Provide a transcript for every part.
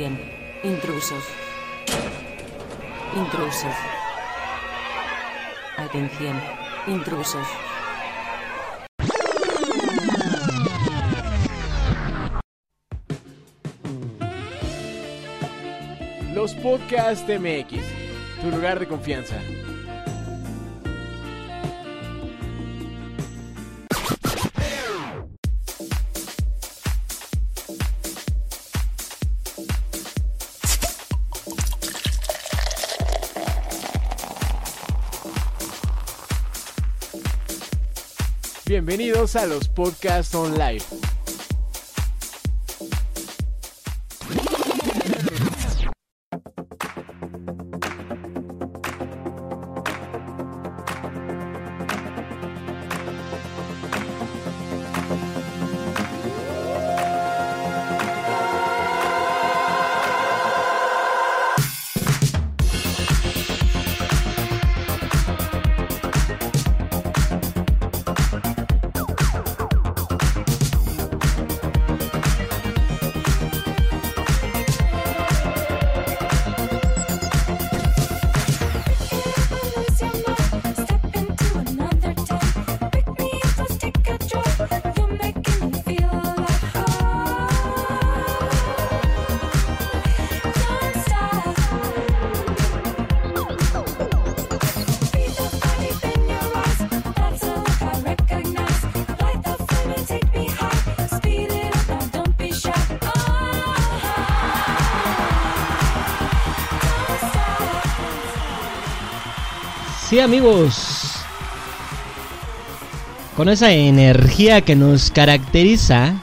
100. Intrusos. Intrusos. Atención. Intrusos. Los Podcasts MX, tu lugar de confianza. Bienvenidos a los Podcasts On Sí, amigos. Con esa energía que nos caracteriza,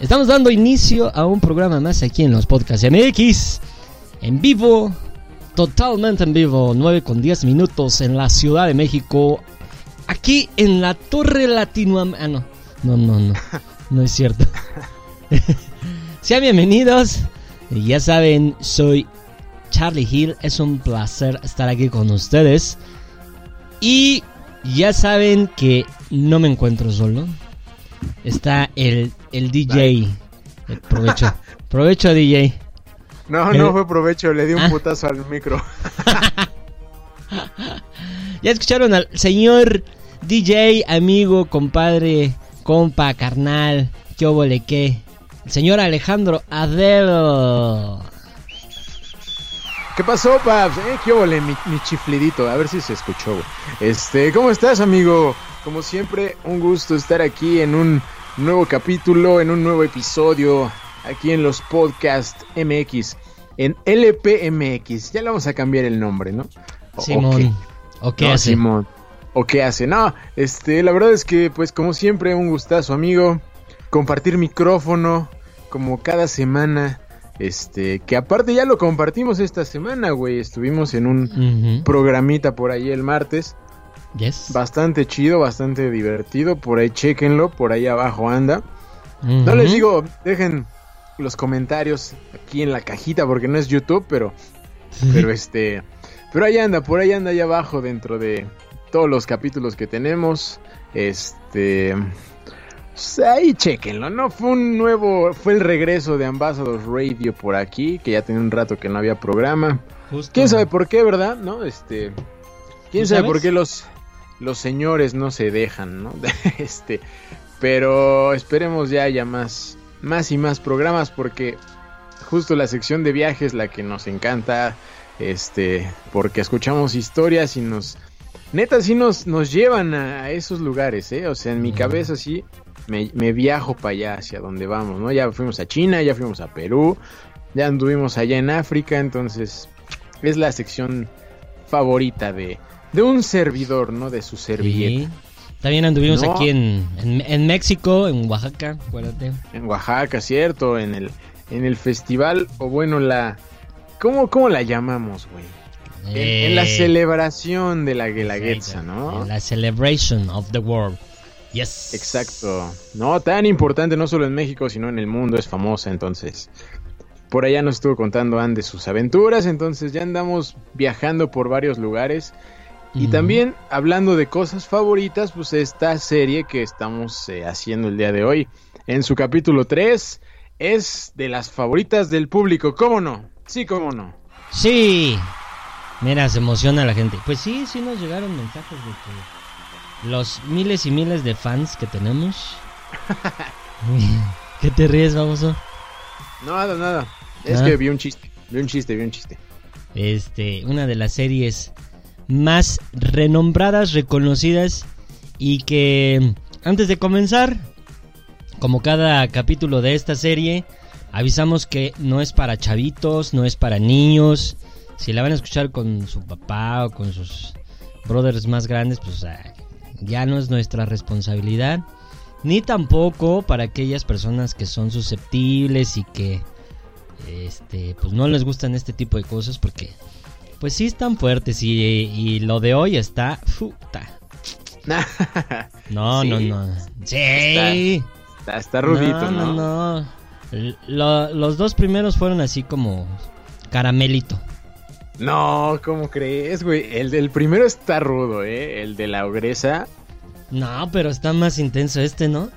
estamos dando inicio a un programa más aquí en los podcasts MX. En vivo, totalmente en vivo, 9 con 10 minutos en la Ciudad de México. Aquí en la Torre Latinoamericana. Ah, no, no, no, no. No es cierto. Sean bienvenidos. Ya saben, soy Charlie Hill. Es un placer estar aquí con ustedes. Y ya saben que no me encuentro solo. Está el, el DJ. El provecho. provecho, DJ. No, no fue provecho, le di un putazo al micro. ya escucharon al señor DJ, amigo, compadre, compa, carnal, qué le qué. El señor Alejandro Adel. ¿Qué pasó, Paps? Eh, ¿Qué ole, mi, chiflidito? A ver si se escuchó, güey. Este, ¿cómo estás, amigo? Como siempre, un gusto estar aquí en un nuevo capítulo, en un nuevo episodio, aquí en los Podcast MX, en LPMX. Ya le vamos a cambiar el nombre, ¿no? Simón. ¿O qué hace? Simón. ¿O qué hace? No, este, la verdad es que, pues, como siempre, un gustazo, amigo. Compartir micrófono, como cada semana este, que aparte ya lo compartimos esta semana, güey. Estuvimos en un programita por ahí el martes. Yes. Bastante chido, bastante divertido. Por ahí chequenlo, por ahí abajo anda. No les digo, dejen los comentarios aquí en la cajita porque no es YouTube, pero pero este, pero ahí anda, por ahí anda ahí abajo dentro de todos los capítulos que tenemos. Este, pues ahí chequenlo, ¿no? Fue un nuevo, fue el regreso de Ambassadors Radio por aquí, que ya tenía un rato que no había programa. ¿Quién sabe por qué, verdad? ¿No? Este, ¿quién sabe por qué los, los señores no se dejan, ¿no? este, pero esperemos ya haya más, más y más programas porque justo la sección de viajes la que nos encanta, este, porque escuchamos historias y nos, neta, sí nos, nos llevan a esos lugares, ¿eh? O sea, en mi cabeza sí me, viajo para allá, hacia donde vamos, ¿no? Ya fuimos a China, ya fuimos a Perú, ya anduvimos allá en África, entonces es la sección favorita de, de un servidor, ¿no? De su servilleta. También anduvimos aquí en, en, México, en Oaxaca, acuérdate. En Oaxaca, cierto, en el, en el festival, o bueno, la... ¿Cómo, cómo la llamamos, güey? En, la eh, celebración de la Guelaguetza, ¿no? En la celebration of the world. Exacto. No, tan importante no solo en México, sino en el mundo, es famosa, entonces. Por allá nos estuvo contando Anne de sus aventuras, entonces ya andamos viajando por varios lugares. Y también hablando de cosas favoritas, pues esta serie que estamos eh, haciendo el día de hoy, en su capítulo 3, es de las favoritas del público, ¿cómo no? Sí, cómo no. Sí. Mira, se emociona la gente. Pues sí, sí nos llegaron mensajes de que los miles y miles de fans que tenemos. ¿Qué te ríes, baboso? Nada, nada. Es que vi un chiste. vi un chiste, vi un chiste. Este, una de las series más renombradas, reconocidas y que antes de comenzar, como cada capítulo de esta serie, avisamos que no es para chavitos, no es para niños. Si la van a escuchar con su papá o con sus brothers más grandes, pues ya no es nuestra responsabilidad. Ni tampoco para aquellas personas que son susceptibles y que este pues no les gustan este tipo de cosas porque pues sí están fuertes y, lo de hoy está puta. no, no, no. Sí. Está, rudito, ¿no? No, no. los dos primeros fueron así como caramelito. No, ¿cómo crees, güey? El del primero está rudo, ¿eh? El de la ogresa. No, pero está más intenso este, ¿no?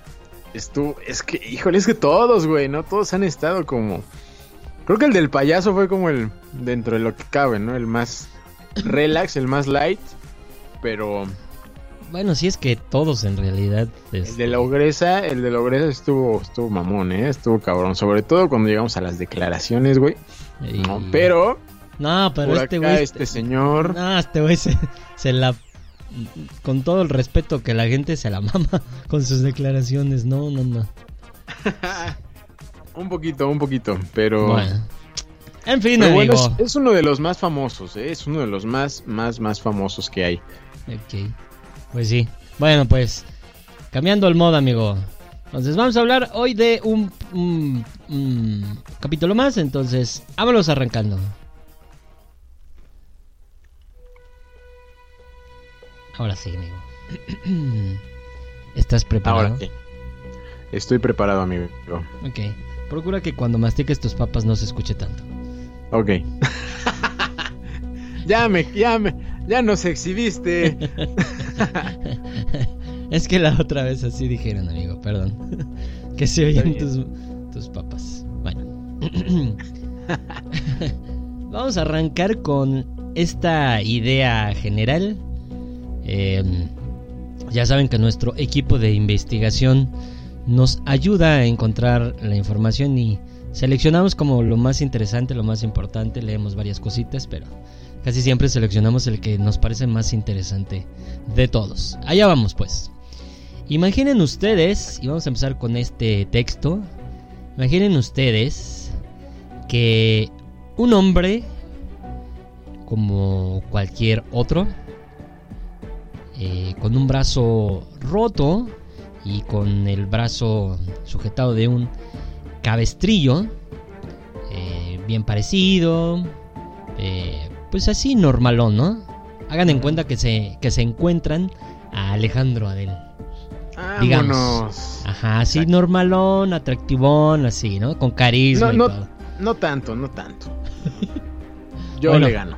Estuvo, es que, híjole, es que todos, güey, ¿no? Todos han estado como... Creo que el del payaso fue como el, dentro de lo que cabe, ¿no? El más relax, el más light, pero... Bueno, sí es que todos en realidad... El de la ogresa, el de la ogresa estuvo, estuvo mamón, ¿eh? Estuvo cabrón, sobre todo cuando llegamos a las declaraciones, güey. No, pero no, pero este güey. Este señor. No, este güey se, la. Con todo el respeto que la gente se la mama con sus declaraciones. No, no, no. un poquito, un poquito. Pero. Bueno. En fin, amigo. es, uno de los más famosos, ¿eh? Es uno de los más, más, más famosos que hay. Ok. Pues sí. Bueno, pues. Cambiando el modo, amigo. Entonces vamos a hablar hoy de un, un capítulo más. Entonces, vámonos arrancando. Ahora sí, amigo. ¿Estás preparado? Ahora sí. Estoy preparado, amigo. Ok. Procura que cuando mastiques tus papas no se escuche tanto. Ok. ya me, ya me, ya nos exhibiste. es que la otra vez así dijeron, amigo, perdón. que se oyen tus, tus papas. Bueno. Vamos a arrancar con esta idea general Em, ya saben que nuestro equipo de investigación nos ayuda a encontrar la información y seleccionamos como lo más interesante, lo más importante, leemos varias cositas, pero casi siempre seleccionamos el que nos parece más interesante de todos. Allá vamos pues. Imaginen ustedes, y vamos a empezar con este texto, imaginen ustedes que un hombre, como cualquier otro, eh, con un brazo roto y con el brazo sujetado de un cabestrillo, eh, bien parecido, eh, pues así normalón, ¿no? Hagan en cuenta que se, que se encuentran a Alejandro Adel. Digamos. Ajá, así normalón, atractivón, así, ¿no? Con carisma. No, y todo. no tanto, no tanto. Yo le gano.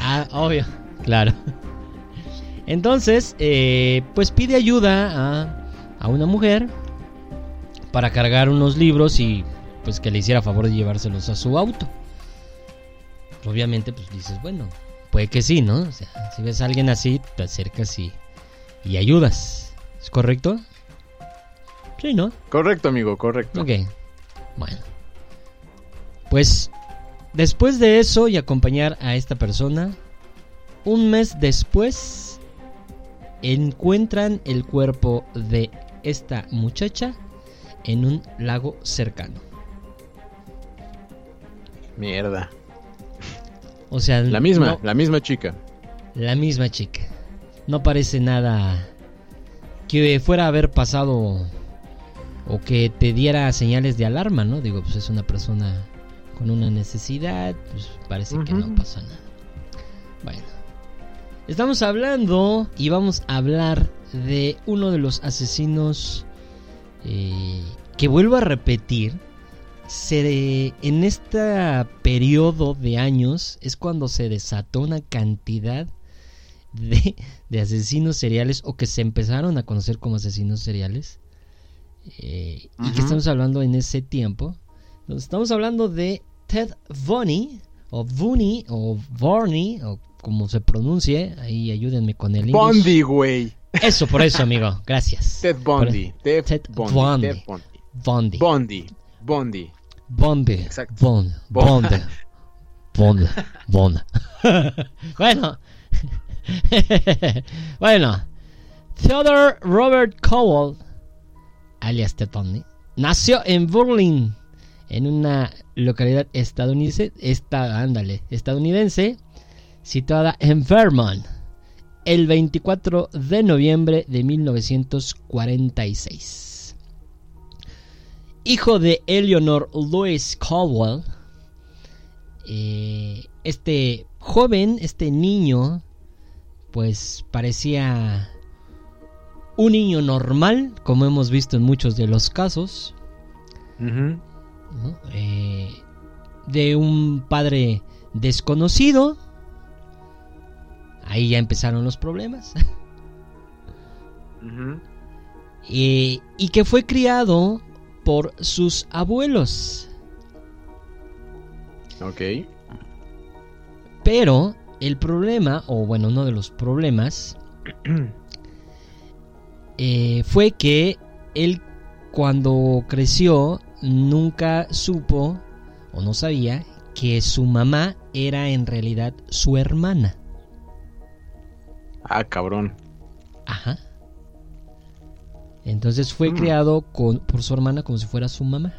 Ah, obvio, claro. Entonces, eh, pues pide ayuda a, a, una mujer para cargar unos libros y pues que le hiciera favor de llevárselos a su auto. Obviamente, pues dices, bueno, puede que sí, ¿no? O sea, si ves a alguien así, te acercas y, y ayudas. ¿Es correcto? Sí, ¿no? Correcto, amigo, correcto. Ok, bueno. Pues después de eso y acompañar a esta persona, un mes después encuentran el cuerpo de esta muchacha en un lago cercano. Mierda. O sea, la misma, la misma chica. La misma chica. No parece nada que fuera a haber pasado o que te diera señales de alarma, ¿no? Digo, pues es una persona con una necesidad, pues parece que no pasa nada. Bueno. Estamos hablando y vamos a hablar de uno de los asesinos eh, que vuelvo a repetir. Se, en este periodo de años es cuando se desató una cantidad de, asesinos seriales o que se empezaron a conocer como asesinos seriales. Eh, y que estamos hablando en ese tiempo. estamos hablando de Ted Bundy, o Bunny, o Varney, o como se pronuncie, ahí ayúdenme con el inglés. Bondi, güey. Eso, por eso, amigo. Gracias. Ted Bondi. Ted, Bondi. Bondi. Bondi. Bondi. Bondi. Exacto. Bondi. Bond, Bond. bueno, bueno, Theodore Robert Cowell, alias Tetoni, nació en Berlin, en una localidad estadounidense, esta, ándale, estadounidense, situada en Vermont, el 24 de noviembre de 1946. Hijo de Eleanor Louis Caldwell, eh, este joven, este niño, pues parecía un niño normal, como hemos visto en muchos de los casos, eh, de un padre desconocido. Ahí ya empezaron los problemas. y que fue criado por sus abuelos. Ok. Pero el problema, o bueno, uno de los problemas, eh, fue que él cuando creció nunca supo o no sabía que su mamá era en realidad su hermana. Ah, cabrón. Ajá. Entonces fue mm. criado con, por su hermana como si fuera su mamá.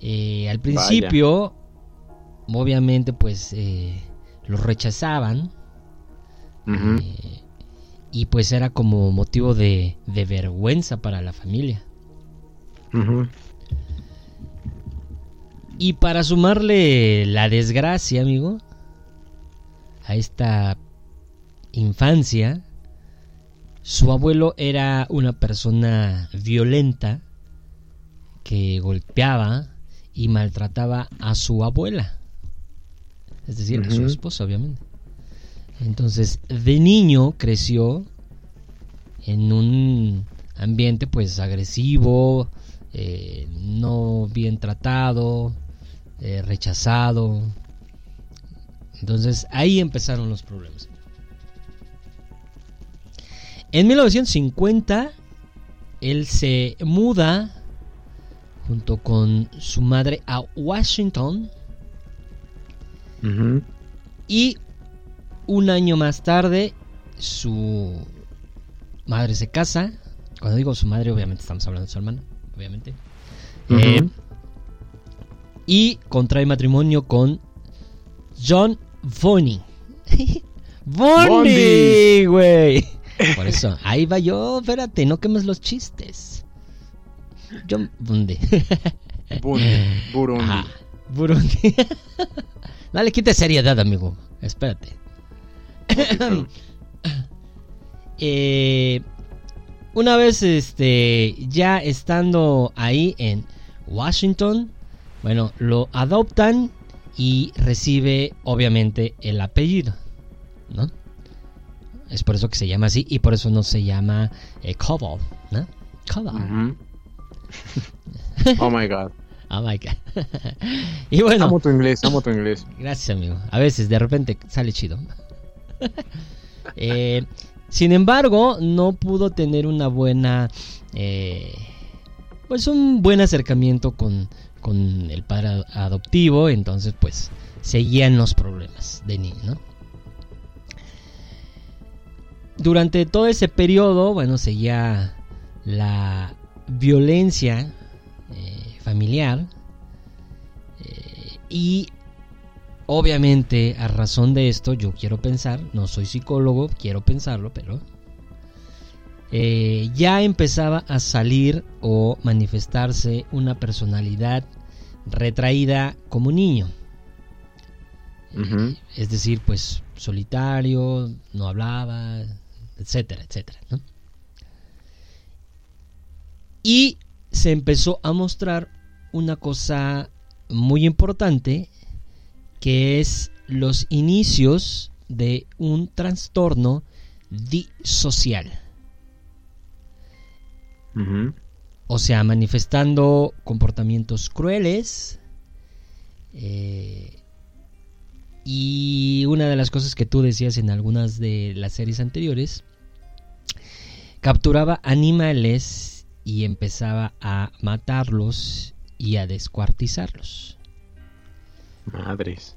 Eh, al principio, obviamente, pues eh, los rechazaban. Eh, y pues era como motivo de, de vergüenza para la familia. Y para sumarle la desgracia, amigo, a esta infancia, su abuelo era una persona violenta que golpeaba y maltrataba a su abuela. Es decir, a su esposa, obviamente. Entonces, de niño creció en un ambiente pues agresivo, eh, no bien tratado, eh, rechazado. Entonces ahí empezaron los problemas. En 1950, él se muda junto con su madre a Washington. Y un año más tarde, su madre se casa. Cuando digo su madre, obviamente estamos hablando de su hermana, obviamente. Eh, y contrae matrimonio con John Bonnie. Bonnie, güey. Por eso, ahí va yo, espérate, no quemes los chistes. John Bundy. Burundi. Burundi. Dale, quite seriedad, amigo. Espérate. eh, una vez este ya estando ahí en Washington, bueno, lo adoptan y recibe obviamente el apellido, ¿no? Es por eso que se llama así y por eso no se llama eh, Cobol, ¿no? Cobol. oh my god. Oh my god. y bueno. Amo tu inglés, amo tu inglés. Gracias, amigo. A veces de repente sale chido. eh, sin embargo, no pudo tener una buena. Eh, pues un buen acercamiento con, con el padre adoptivo. Entonces, pues seguían los problemas de niño. Durante todo ese periodo, bueno, seguía la violencia eh, familiar eh, y obviamente a razón de esto yo quiero pensar, no soy psicólogo, quiero pensarlo, pero eh, ya empezaba a salir o manifestarse una personalidad retraída como niño. es decir, pues solitario, no hablaba, etcétera, etcétera. Y se empezó a mostrar una cosa muy importante que es los inicios de un trastorno disocial. O sea, manifestando comportamientos crueles. Eh, y una de las cosas que tú decías en algunas de las series anteriores, capturaba animales y empezaba a matarlos y a descuartizarlos. Madres.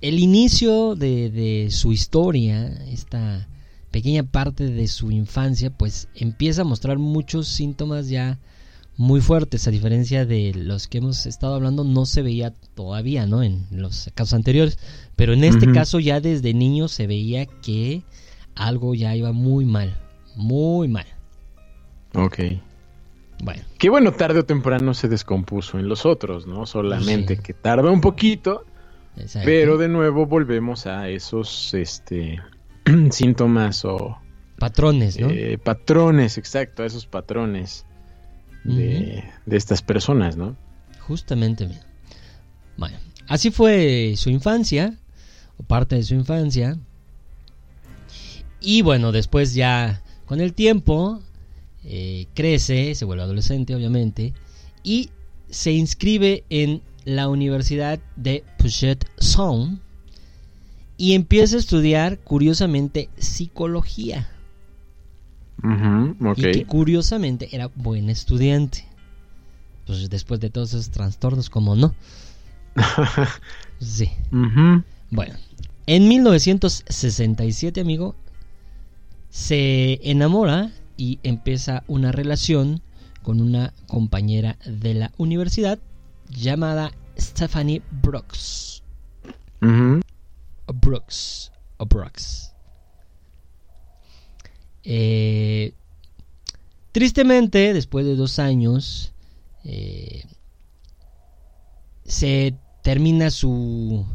el inicio de, de su historia, esta pequeña parte de su infancia, pues empieza a mostrar muchos síntomas ya muy fuertes, a diferencia de los que hemos estado hablando, no se veía todavía, ¿no? En los casos anteriores, pero en este caso ya desde niño se veía que algo ya iba muy mal, muy mal. Ok. Bueno. Qué bueno, tarde o temprano se descompuso en los otros, ¿no? Solamente que tarda un poquito, pero de nuevo volvemos a esos, este, síntomas o... Patrones, ¿no? Eh, patrones, exacto, a esos patrones de, estas personas, ¿no? Justamente. Bueno, así fue su infancia, o parte de su infancia. Y bueno, después ya con el tiempo eh, crece, se vuelve adolescente obviamente, y se inscribe en la Universidad de Puget Sound y empieza a estudiar curiosamente psicología. Y que curiosamente era buen estudiante. Pues después de todos esos trastornos, como no. sí. Bueno, en 1967, amigo, se enamora y empieza una relación con una compañera de la universidad llamada Stephanie Brooks. O Brooks. Eh, tristemente, después de dos años, eh, se termina su,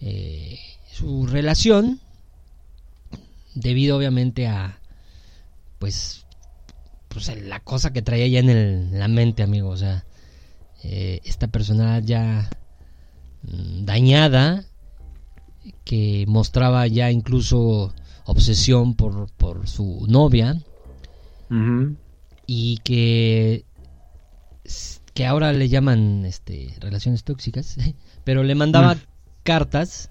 eh, su relación debido obviamente a pues, pues la cosa que traía ya en, la mente, amigo. O sea, esta persona ya mm, dañada, que mostraba ya incluso obsesión por, por su novia. Y que que ahora le llaman este relaciones tóxicas pero le mandaba mm. cartas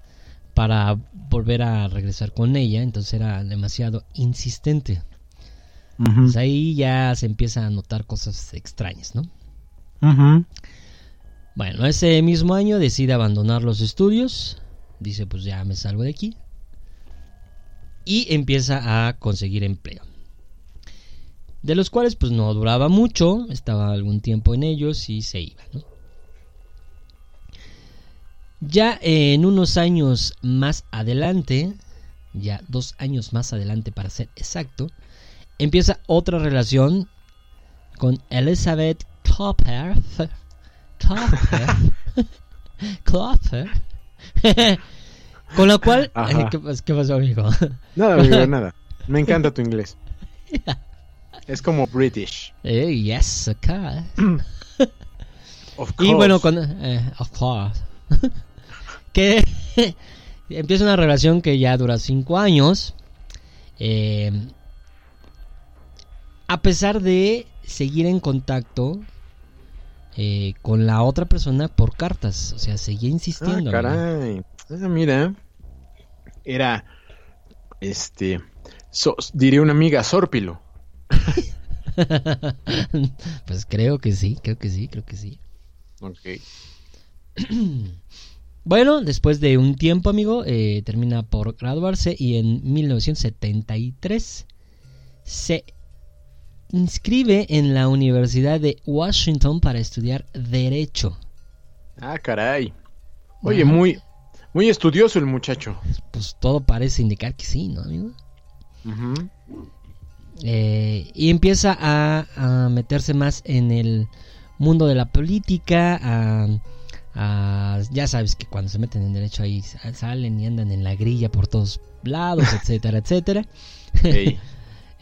para volver a regresar con ella entonces era demasiado insistente. Pues ahí ya se empieza a notar cosas extrañas no bueno ese mismo año decide abandonar los estudios dice pues ya me salgo de aquí y empieza a conseguir empleo. De los cuales pues no duraba mucho, estaba algún tiempo en ellos y se iba. Ya en unos años más adelante, ya dos años más adelante para ser exacto, empieza otra relación con Elizabeth Clopper. Clopper. Clopper. Con lo cual, ¿qué, pasó, amigo? Nada, amigo, nada. Me encanta tu inglés. Es como British. Eh, yes, of course. Y bueno, con, eh, of course. que empieza una relación que ya dura cinco años. Eh, a pesar de seguir en contacto eh, con la otra persona por cartas. O sea, seguía insistiendo. Ah, caray. Ah, mira, era, este, diría una amiga, Sórpilo. pues creo que sí, creo que sí, creo que sí. Ok. bueno, después de un tiempo, amigo, eh, termina por graduarse y en 1973 se inscribe en la Universidad de Washington para estudiar Derecho. Ah, caray. Oye, muy, muy estudioso el muchacho. Pues todo parece indicar que sí, ¿no, amigo? Eh, y empieza a, meterse más en el mundo de la política, a, ya sabes que cuando se meten en derecho ahí salen y andan en la grilla por todos lados, etcétera, etcétera.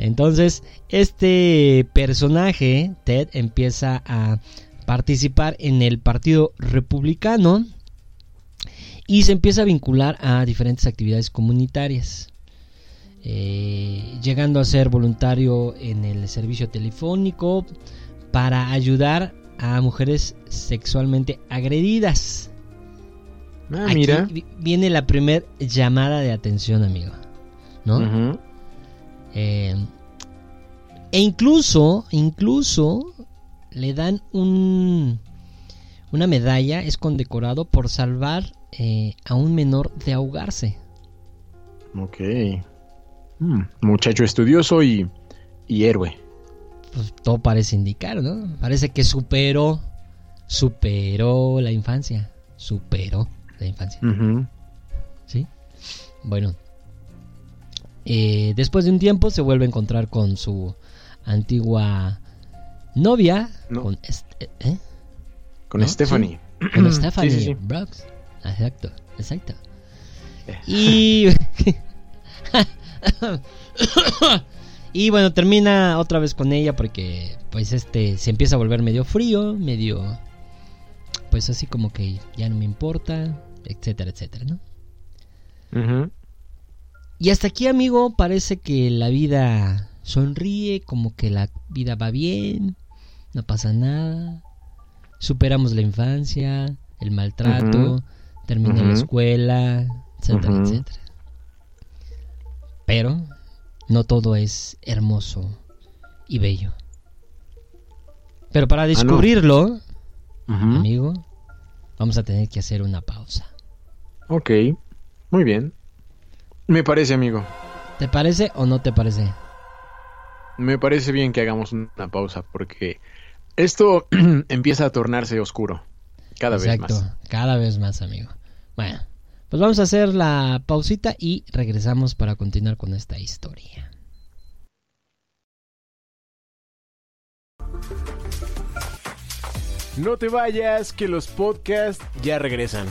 Entonces, este personaje, Ted, empieza a participar en el Partido Republicano y se empieza a vincular a diferentes actividades comunitarias. Eh, llegando a ser voluntario en el servicio telefónico para ayudar a mujeres sexualmente agredidas. Ah, mira. viene la primera llamada de atención, amigo. ¿No? Eh, e incluso, incluso le dan un una medalla, es condecorado por salvar eh, a un menor de ahogarse. Ok. Mm, muchacho estudioso y, y héroe. Pues todo parece indicar, ¿no? Parece que superó, superó la infancia. Superó la infancia. ¿Sí? Bueno. Eh, después de un tiempo se vuelve a encontrar con su antigua novia. No. Con eh, ¿eh? Con ¿No? Stephanie. Con Stephanie Sí, sí, sí. Brooks. Exacto, exacto. Eh. Y. y bueno, termina otra vez con ella porque, pues, este se empieza a volver medio frío, medio. Pues así como que ya no me importa, etcétera, etcétera, ¿no? Ujú. Y hasta aquí, amigo, parece que la vida sonríe, como que la vida va bien, no pasa nada. Superamos la infancia, el maltrato, termina la escuela, etcétera, etcétera. Pero no todo es hermoso y bello. Pero para descubrirlo, Ujú. amigo, vamos a tener que hacer una pausa. Ok. Muy bien. Me parece, amigo. ¿Te parece o no te parece? Me parece bien que hagamos una pausa porque esto empieza a tornarse oscuro. Cada Exacto, vez más. cada vez más, amigo. Bueno, pues vamos a hacer la pausita y regresamos para continuar con esta historia. No te vayas, que los podcasts ya regresan.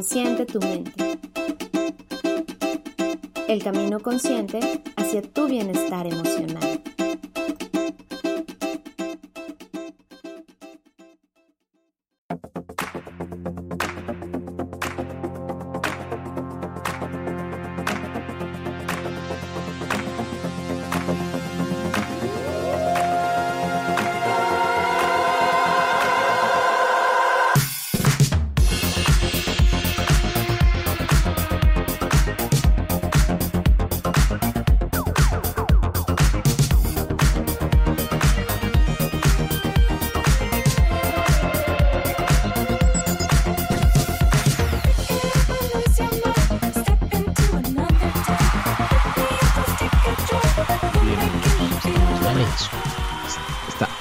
Consciente tu mente. El camino consciente hacia tu bienestar emocional.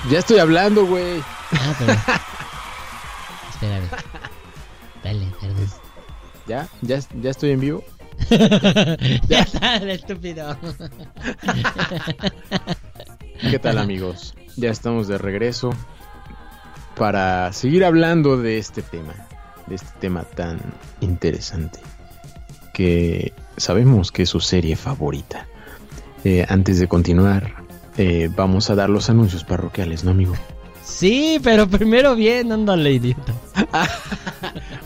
Ya estoy hablando, güey. Ah, pero... Espérame. Dale, perdón. ¿Ya? ¿Ya, ya estoy en vivo? ya está, estúpido. ¿Qué tal amigos? Ya estamos de regreso para seguir hablando de este tema, de este tema tan interesante que sabemos que es su serie favorita. Eh, antes de continuar, eh, vamos a dar los anuncios parroquiales, ¿no, amigo? Sí, pero primero bien, ándale, idiota.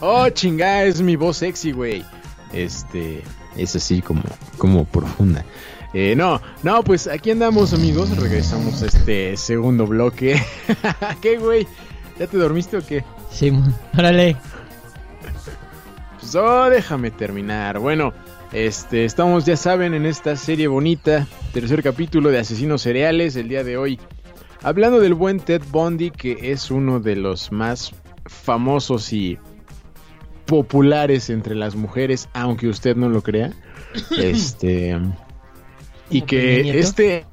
Oh, chinga, es mi voz sexy, güey. Este, es así como, como profunda. Eh, no, no, pues aquí andamos, amigos. Regresamos a este segundo bloque. ¿Qué, güey? ¿Ya te dormiste o qué? Simón, órale. Pues, oh, déjame terminar. Bueno, este, estamos, ya saben, en esta serie bonita, tercer capítulo de Asesinos Cereales, el día de hoy. Hablando del buen Ted Bundy, que es uno de los más famosos y populares entre las mujeres, aunque usted no lo crea. Este. y ¿Como que este.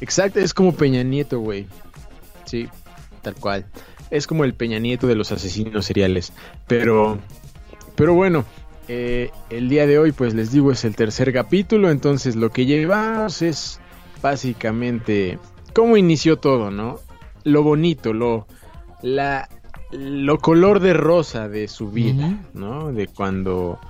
Exacto, es como Peña Nieto, güey. Sí, tal cual. Es como el Peña Nieto de los asesinos seriales. Pero. Pero bueno. Eh, el día de hoy, pues les digo, es el tercer capítulo. Entonces, lo que llevamos es básicamente cómo inició todo, ¿no? Lo bonito, lo. La, lo color de rosa de su vida, ¿no? De cuando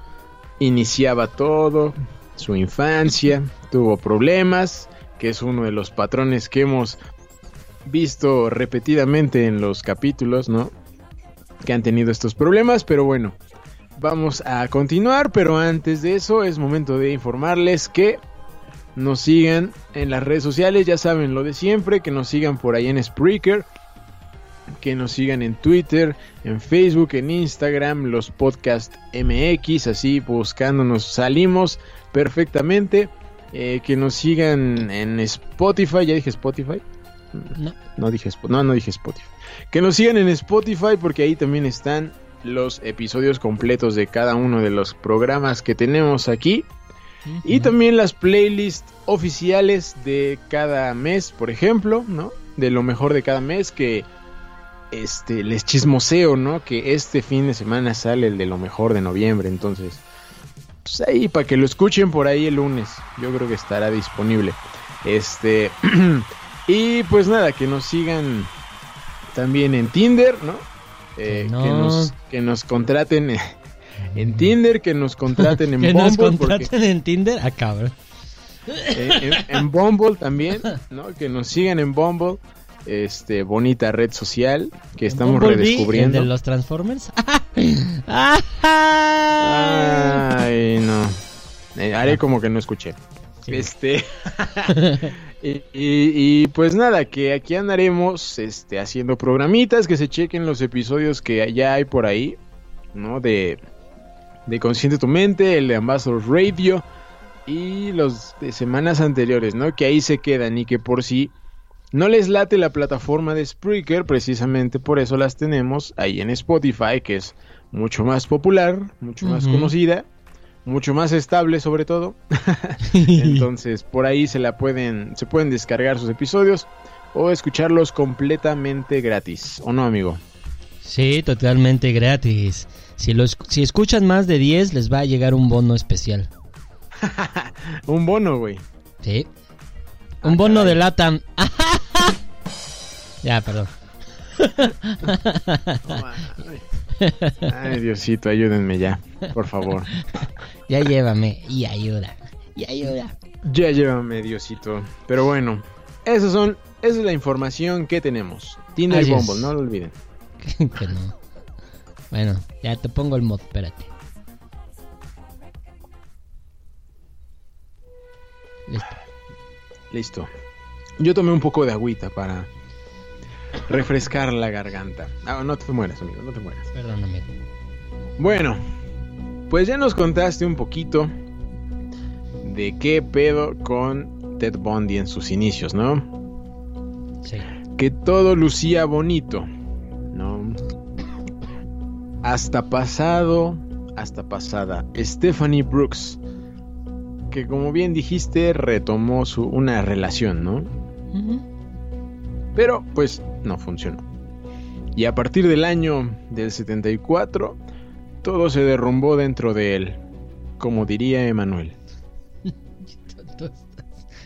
iniciaba todo, su infancia, tuvo problemas, que es uno de los patrones que hemos visto repetidamente en los capítulos, ¿no? Que han tenido estos problemas, pero bueno, vamos a continuar, pero antes de eso es momento de informarles que nos sigan en las redes sociales, ya saben lo de siempre, que nos sigan por ahí en Spreaker, que nos sigan en Twitter, en Facebook, en Instagram, los podcast MX, así buscándonos salimos perfectamente. Eh, que nos sigan en Spotify, ya dije Spotify. No. No dije, no, no dije Spotify. Que nos sigan en Spotify porque ahí también están los episodios completos de cada uno de los programas que tenemos aquí. Y también las playlists oficiales de cada mes, por ejemplo, ¿no? De lo mejor de cada mes que este les chismoseo, ¿no? Que este fin de semana sale el de lo mejor de noviembre, entonces pues ahí para que lo escuchen por ahí el lunes. Yo creo que estará disponible. Este y pues nada, que nos sigan también en Tinder, ¿no? Eh, Que no. que nos que nos contraten en Tinder, que nos contraten en que nos Bumble porque contraten en Tinder, ah, cabrón. eh, en, en Bumble también, ¿no? Que nos sigan en Bumble, este bonita red social que estamos redescubriendo. ¿El de los Transformers? Ah, Ay, no. Eh, haré como que no escuché. Sí. Este. y, y- y, pues nada, que aquí andaremos este, haciendo programitas, que se chequen los episodios que ya hay por ahí, ¿no? De, de Consciente tu Mente, el de Ambassador Radio y los de semanas anteriores, ¿no? Que ahí se quedan y que por si no les late la plataforma de Spreaker, precisamente por eso las tenemos ahí en Spotify, que es mucho más popular, mucho más conocida, mucho más estable sobre todo. Entonces, por ahí se la pueden se pueden descargar sus episodios o escucharlos completamente gratis, ¿o no, amigo? Sí, totalmente gratis. Si, los, si escuchan más de 10, les va a llegar un bono especial. Un bono, güey. Sí. Un bono de LATAM. ya, perdón. Ay, Diosito, ayúdenme ya, por favor. Ya llévame y ayuda. Y ayuda. Ya llévame, Diosito. Pero bueno, esas son, esa es la información que tenemos. Tinder Así y es. Bumble, no lo olviden. que no. Bueno, ya te pongo el mod, espérate. Listo. Listo. Yo tomé un poco de agüita para refrescar la garganta. Ah, no te mueras, amigo, no te mueras. Perdóname. Bueno, pues ya nos contaste un poquito de qué pedo con Ted Bundy en sus inicios, ¿no? Sí. Que todo lucía bonito, ¿no? Hasta pasado, hasta pasada, Stephanie Brooks, que como bien dijiste, retomó su, una relación, ¿no? Pero pues no funcionó. Y a partir del año del 74, todo se derrumbó dentro de él, como diría Emanuel.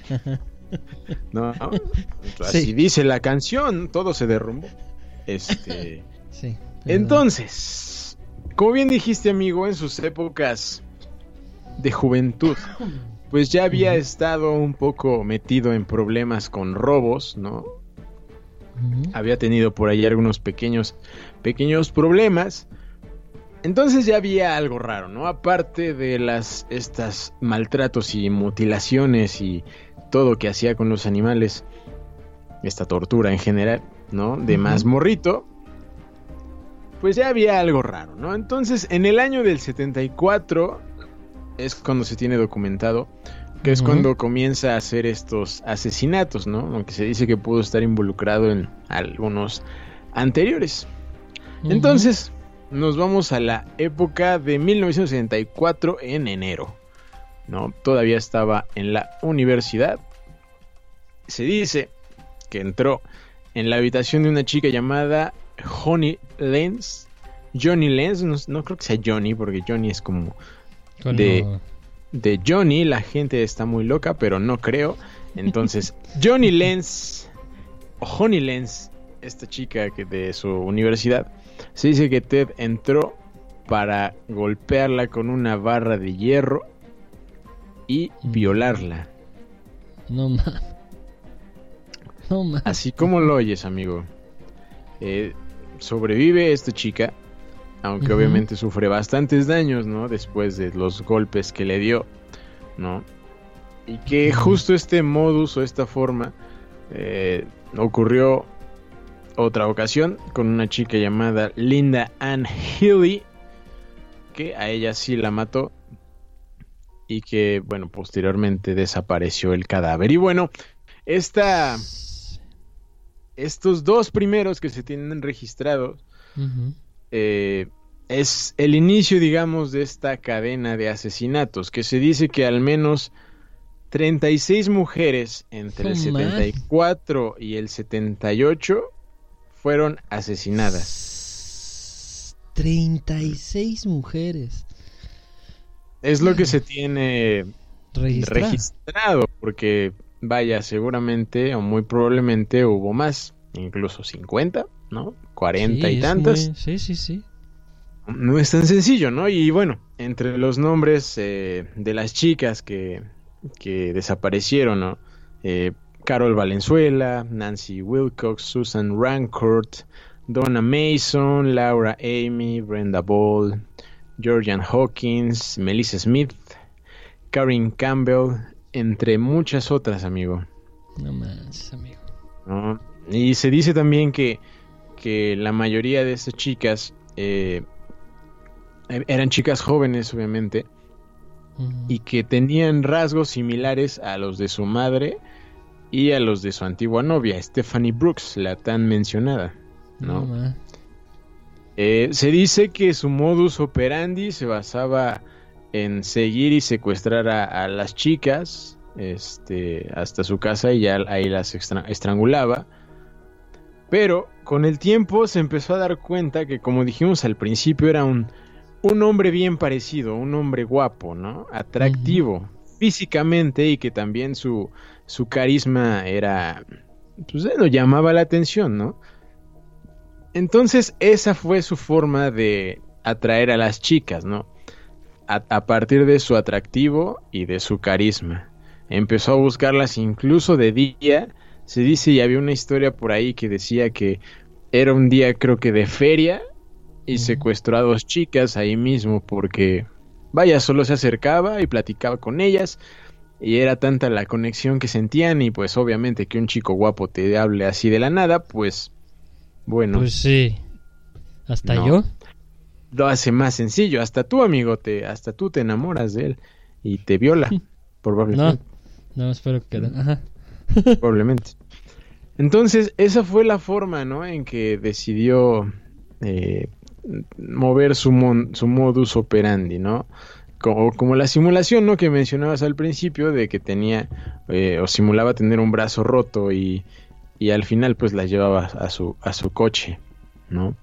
No, así Sí. dice la canción, todo se derrumbó. Este, Sí. entonces, como bien dijiste, amigo, en sus épocas de juventud, pues ya había estado un poco metido en problemas con robos, ¿no? Había tenido por ahí algunos pequeños, pequeños problemas. Entonces ya había algo raro, ¿no? Aparte de las estas maltratos y mutilaciones y todo que hacía con los animales, esta tortura en general, ¿no? De más morrito, pues ya había algo raro, ¿no? Entonces, en el año del 74 es cuando se tiene documentado que es cuando comienza a hacer estos asesinatos, ¿no? Aunque se dice que pudo estar involucrado en algunos anteriores. Entonces, nos vamos a la época de 1974 en enero, ¿no? Todavía estaba en la universidad. Se dice que entró en la habitación de una chica llamada Johnny Lenz. Johnny Lenz, no, no creo que sea Johnny, porque Johnny es como de- de Johnny, la gente está muy loca, pero no creo. Entonces, Johnny Lenz, o Honey Lenz, esta chica que de su universidad, se dice que Ted entró para golpearla con una barra de hierro y violarla. No mames. No mames. Así como lo oyes, amigo. Eh, sobrevive esta chica, aunque obviamente sufre bastantes daños, ¿no? Después de los golpes que le dio, ¿no? Y que justo este modus o esta forma eh, ocurrió otra ocasión con una chica llamada Linda Ann Healy, que a ella sí la mató y que, bueno, posteriormente desapareció el cadáver. Y bueno, esta estos dos primeros que se tienen registrados. Eh, es el inicio, digamos, de esta cadena de asesinatos, que se dice que al menos 36 mujeres entre el Oh, man. 74 y el 78 fueron asesinadas. 36 mujeres Es lo que se tiene registrado, porque vaya, seguramente o muy probablemente hubo más, incluso 50, ¿no? 40 Sí, y tantas. muy- Sí, sí, sí. No es tan sencillo, ¿no? Y bueno, entre los nombres eh, de las chicas que, que desaparecieron, ¿no? Eh, Carol Valenzuela, Nancy Wilcox, Susan Rancourt, Donna Mason, Laura Amy, Brenda Ball, Georgian Hawkins, Melissa Smith, Karen Campbell, entre muchas otras, amigo. No más, amigo. ¿no? Y se dice también que, que la mayoría de estas chicas eh, er- eran chicas jóvenes, obviamente, y que tenían rasgos similares a los de su madre y a los de su antigua novia, Stephanie Brooks, la tan mencionada. No. Eh, se dice que su modus operandi se basaba en seguir y secuestrar a, a las chicas este, hasta su casa y ya ahí las estrangulaba. Pero con el tiempo se empezó a dar cuenta que, como dijimos al principio, era un, un hombre bien parecido, un hombre guapo, ¿no? Atractivo físicamente y que también su, su carisma era, pues, lo llamaba la atención, ¿no? Entonces esa fue su forma de atraer a las chicas, ¿no? A, a partir de su atractivo y de su carisma. Empezó a buscarlas incluso de día. Se dice y había una historia por ahí que decía que era un día creo que de feria y secuestró a dos chicas ahí mismo porque vaya, solo se acercaba y platicaba con ellas y era tanta la conexión que sentían y pues obviamente que un chico guapo te hable así de la nada, pues bueno, Pues sí. Hasta No. yo. lo hace más sencillo, hasta tú amigo, te hasta tú te enamoras de él y te viola, No, probablemente. no, espero que... Ajá. Probablemente. Entonces, esa fue la forma, ¿no? En que decidió eh, mover su, mon- su modus operandi, ¿no? Como, como la simulación, ¿no? Que mencionabas al principio de que tenía eh, o simulaba tener un brazo roto y, y al final pues la llevaba a su, a su coche, ¿no?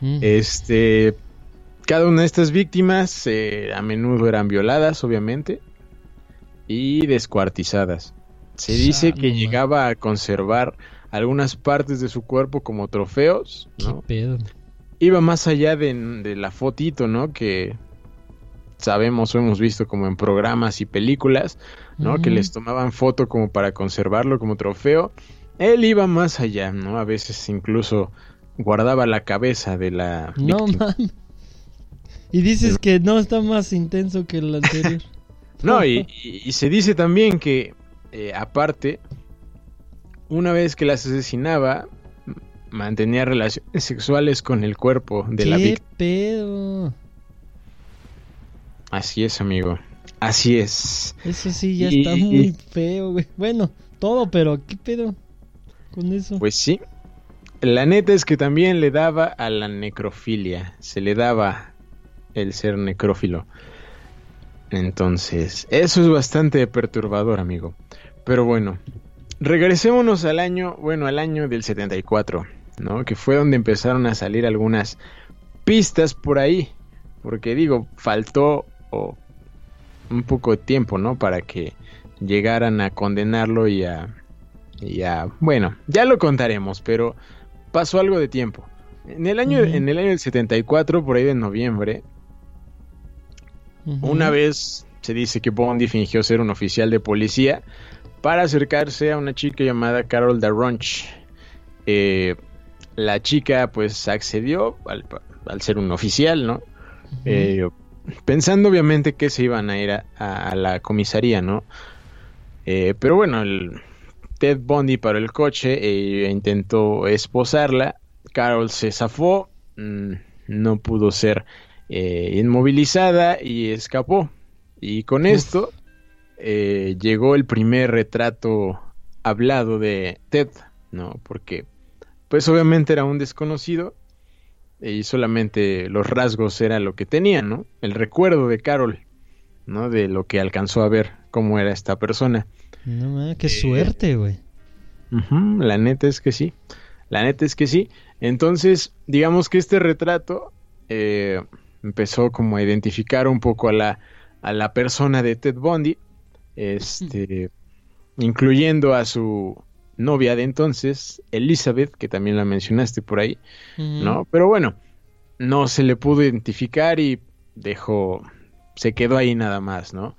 Mm. Este, cada una de estas víctimas eh, a menudo eran violadas, obviamente, y descuartizadas. Se dice que llegaba a conservar algunas partes de su cuerpo como trofeos, ¿Qué ¿no? pedo? Iba más allá de, de la fotito, ¿no? Que sabemos o hemos visto como en programas y películas, ¿no? Que les tomaban foto como para conservarlo como trofeo. Él iba más allá, ¿no? A veces incluso guardaba la cabeza de la No, víctima. man. Y dices que no está más intenso que el anterior. No, y, y- y se dice también que, eh, aparte, una vez que las asesinaba, mantenía relaciones sexuales con el cuerpo de la ¿Qué víctima. pedo? Así es, amigo. Así es. Eso sí ya Y- está muy feo, güey. Bueno, todo, pero ¿qué pedo con eso? Pues sí. La neta es que también le daba a la necrofilia. Se le daba el ser necrófilo. Entonces, eso es bastante perturbador, amigo. Pero bueno, regresémonos al año, bueno, al año del 74, ¿no? Que fue donde empezaron a salir algunas pistas por ahí. Porque digo, faltó un poco de tiempo, ¿no? Para que llegaran a condenarlo y a, y a... Bueno, ya lo contaremos, pero pasó algo de tiempo. En el año, en el año del 74, por ahí de noviembre, Una vez se dice que Bondi fingió ser un oficial de policía para acercarse a una chica llamada Carol Darronch. Eh, la chica pues accedió al, al ser un oficial, ¿no? Eh, pensando obviamente que se iban a ir a, a la comisaría, ¿no? Eh, pero bueno, el Ted Bundy paró el coche e intentó esposarla. Carol se zafó, mm, no pudo ser eh, inmovilizada y escapó. Y con Uf. esto eh, llegó el primer retrato hablado de Ted, ¿no? Porque pues obviamente era un desconocido y solamente los rasgos era lo que tenía, ¿no? El recuerdo de Carol, ¿no? De lo que alcanzó a ver cómo era esta persona. No qué Eh, suerte, güey. La neta es que sí. La neta es que sí. Entonces, digamos que este retrato eh, empezó como a identificar un poco a la, a la persona de Ted Bundy, este, incluyendo a su novia de entonces, Elizabeth, que también la mencionaste por ahí. ¿no? Pero bueno, no se le pudo identificar y dejó, se quedó ahí nada más, ¿no?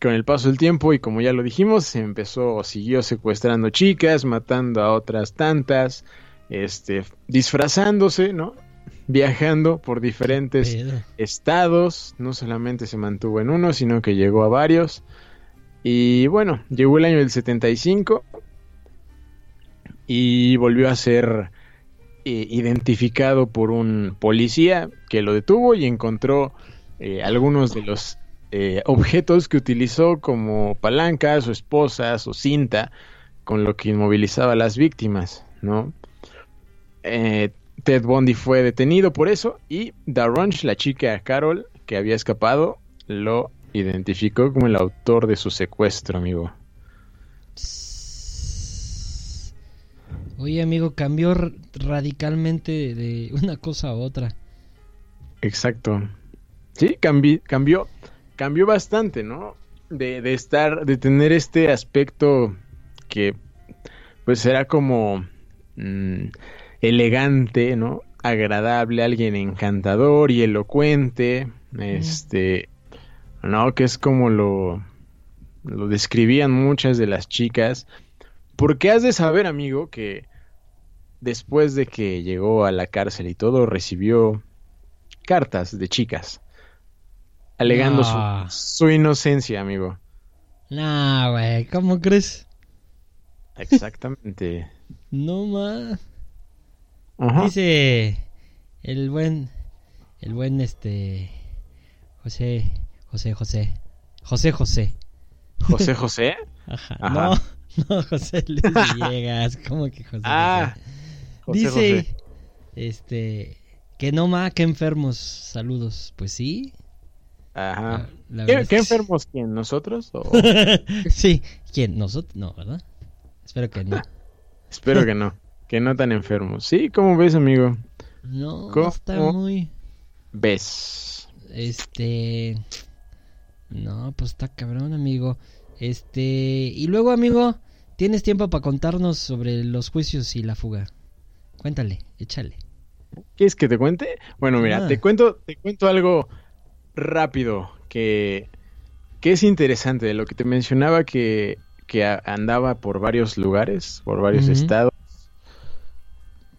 Con el paso del tiempo y como ya lo dijimos, se empezó siguió secuestrando chicas, matando a otras tantas, este, disfrazándose, ¿no? Viajando por diferentes estados, no solamente se mantuvo en uno, sino que llegó a varios. Y bueno, llegó el año del 75 y volvió a ser eh, identificado por un policía que lo detuvo y encontró eh, algunos de los eh, objetos que utilizó como palancas o esposas o cinta con lo que inmovilizaba a las víctimas, ¿no? Eh, Ted Bundy fue detenido por eso y Darunch, la chica Carol que había escapado, lo identificó como el autor de su secuestro, amigo. Oye, amigo, cambió radicalmente de, una cosa a otra. Exacto. Sí, cambi- cambió, cambió bastante, ¿no? De, de estar, de tener este aspecto que, pues, era como mm, elegante, ¿no? Agradable, alguien encantador y elocuente, este, ¿no? Que es como lo, lo describían muchas de las chicas. Porque has de saber, amigo, que después de que llegó a la cárcel y todo, recibió cartas de chicas alegando su- No. su, inocencia, amigo. Nah, güey, ¿cómo crees? Exactamente. No más. Ajá. Dice el buen, el buen este, José, José, José, José, José. José José. Ajá. Ajá. No, no, José Luis Villegas, ¿cómo que José? Ah, José? Dice, José. este, que no ma, que enfermos, saludos. Pues sí. Ajá. la ¿Qué, sí. enfermos quién? ¿Nosotros? O- sí, ¿quién? ¿Nosotros? No, ¿verdad? Espero que no. Espero que no. Que no tan enfermos. Sí, ¿cómo ves, amigo? No, ¿Cómo? está muy... ¿Ves? Este. No, pues está cabrón, amigo. Este. Y luego, amigo, tienes tiempo para contarnos sobre los juicios y la fuga. Cuéntale, échale. ¿Quieres que te cuente? Bueno, mira, Ah. te cuento, te cuento algo rápido que, que es interesante de lo que te mencionaba que, que andaba por varios lugares, por varios estados.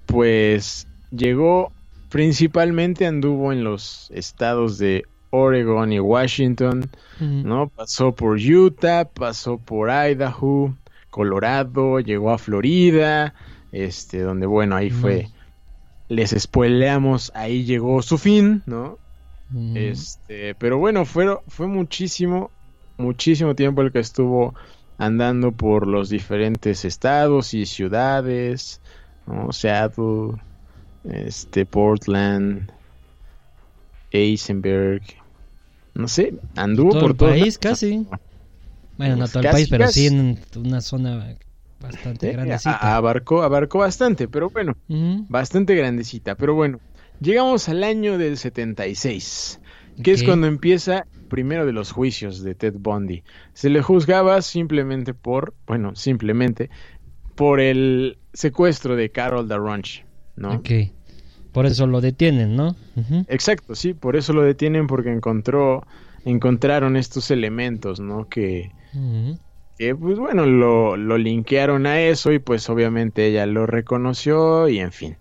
Pues llegó, principalmente anduvo en los estados de Oregon y Washington, ¿no? Pasó por Utah, pasó por Idaho, Colorado, llegó a Florida, este, donde bueno, ahí fue, les spoileamos, ahí llegó su fin, ¿no? Este, pero bueno, fue, fue muchísimo, muchísimo tiempo el que estuvo andando por los diferentes estados y ciudades, ¿no? Seattle, este, Portland, Eisenberg, no sé, anduvo Todo por el todo país, casi. Bueno, no Pues todo el país, pero casi. sí en una zona bastante Sí, grandecita. abarcó, abarcó bastante, pero bueno, bastante grandecita, pero bueno, llegamos al año del 76, que es cuando empieza primero de los juicios de Ted Bundy. Se le juzgaba simplemente por, bueno, simplemente por el secuestro de Carol Darunch, ¿no? Ok. Por eso lo detienen, ¿no? Exacto, sí, por eso lo detienen porque encontró, encontraron estos elementos, ¿no? Que, que pues bueno, lo, lo linkearon a eso y pues obviamente ella lo reconoció y en fin.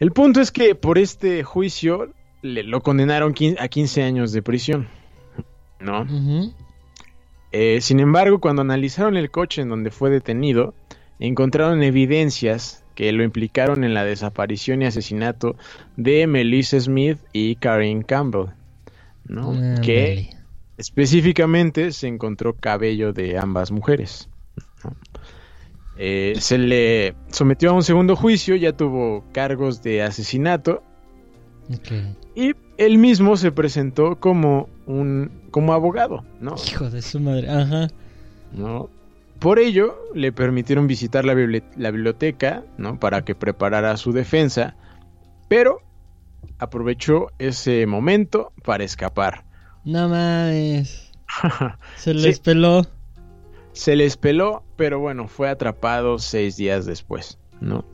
El punto es que por este juicio le, lo condenaron a 15 años de prisión, ¿no? Eh, sin embargo, cuando analizaron el coche en donde fue detenido, encontraron evidencias que lo implicaron en la desaparición y asesinato de Melissa Smith y Karen Campbell, ¿no? Que. Específicamente se encontró cabello de ambas mujeres. ¿no? Eh, se le sometió a un segundo juicio, ya tuvo cargos de asesinato y él mismo se presentó como un como abogado, ¿no? Hijo de su madre. Ajá. ¿no? Por ello le permitieron visitar la, bibli- la biblioteca, ¿no? Para que preparara su defensa, pero aprovechó ese momento para escapar. No mames. Se Sí. les peló. Se les peló, pero bueno, fue atrapado seis días después, ¿no?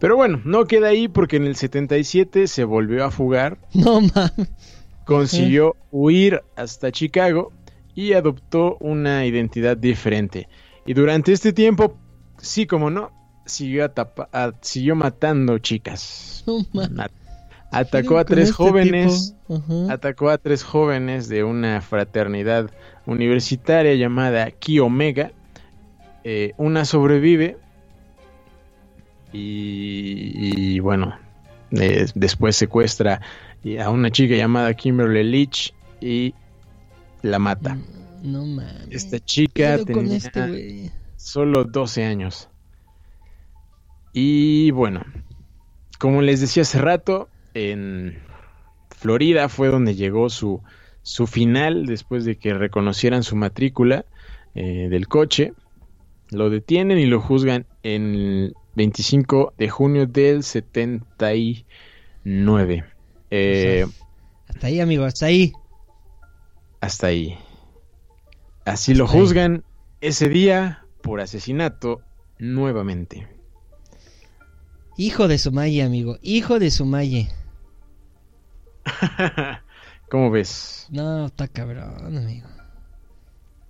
Pero bueno, no queda ahí porque en el 77 se volvió a fugar, No mames. consiguió huir hasta Chicago y adoptó una identidad diferente. Y durante este tiempo, sí como no, siguió, atapa- a- siguió matando chicas. Atacó a tres este jóvenes. Atacó a tres jóvenes de una fraternidad universitaria llamada Ki Omega. Eh, una sobrevive. Y, y bueno, eh, después secuestra a una chica llamada Kimberly Leach y la mata. No mames. Esta chica ¿Qué pedo con tenía este solo 12 años. Y bueno, como les decía hace rato, en Florida fue donde llegó su, su final después de que reconocieran su matrícula eh, del coche. Lo detienen y lo juzgan en el 25 de junio del 79. Eh, Hasta ahí, amigo, hasta ahí. Hasta ahí. Así lo juzgan ese día por asesinato nuevamente. Hijo de Sumaye, amigo. Hijo de Sumaye. ¿Cómo ves? No, está cabrón, amigo.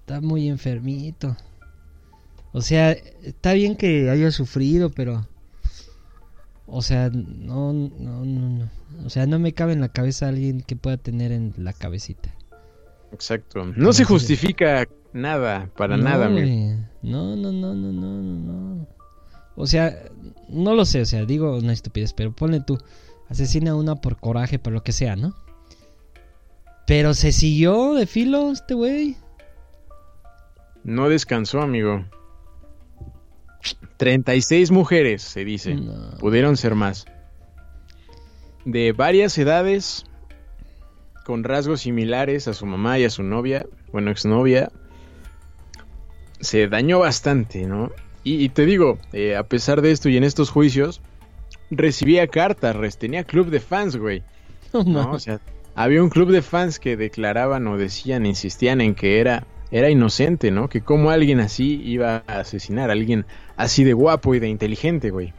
Está muy enfermito. O sea, está bien que haya sufrido, pero... O sea, no, no, no, no. O sea, no me cabe en la cabeza alguien que pueda tener en la cabecita. Exacto. No se justifica nada, para no, nada, güey. No, no, no, no, no, no, no. O sea, no lo sé, o sea, digo una estupidez, pero ponle tú, asesina a una por coraje, por lo que sea, ¿no? Pero se siguió de filo este güey. No descansó, amigo. 36 mujeres, se dice. No. Pudieron ser más. De varias edades, con rasgos similares a su mamá y a su novia, bueno, exnovia. Se dañó bastante, ¿no? Y, y te digo, eh, a pesar de esto y en estos juicios, recibía cartas, tenía club de fans, güey. No. O sea, había un club de fans que declaraban o decían, insistían en que era, era inocente, ¿no? Que como alguien así iba a asesinar a alguien así de guapo y de inteligente, güey.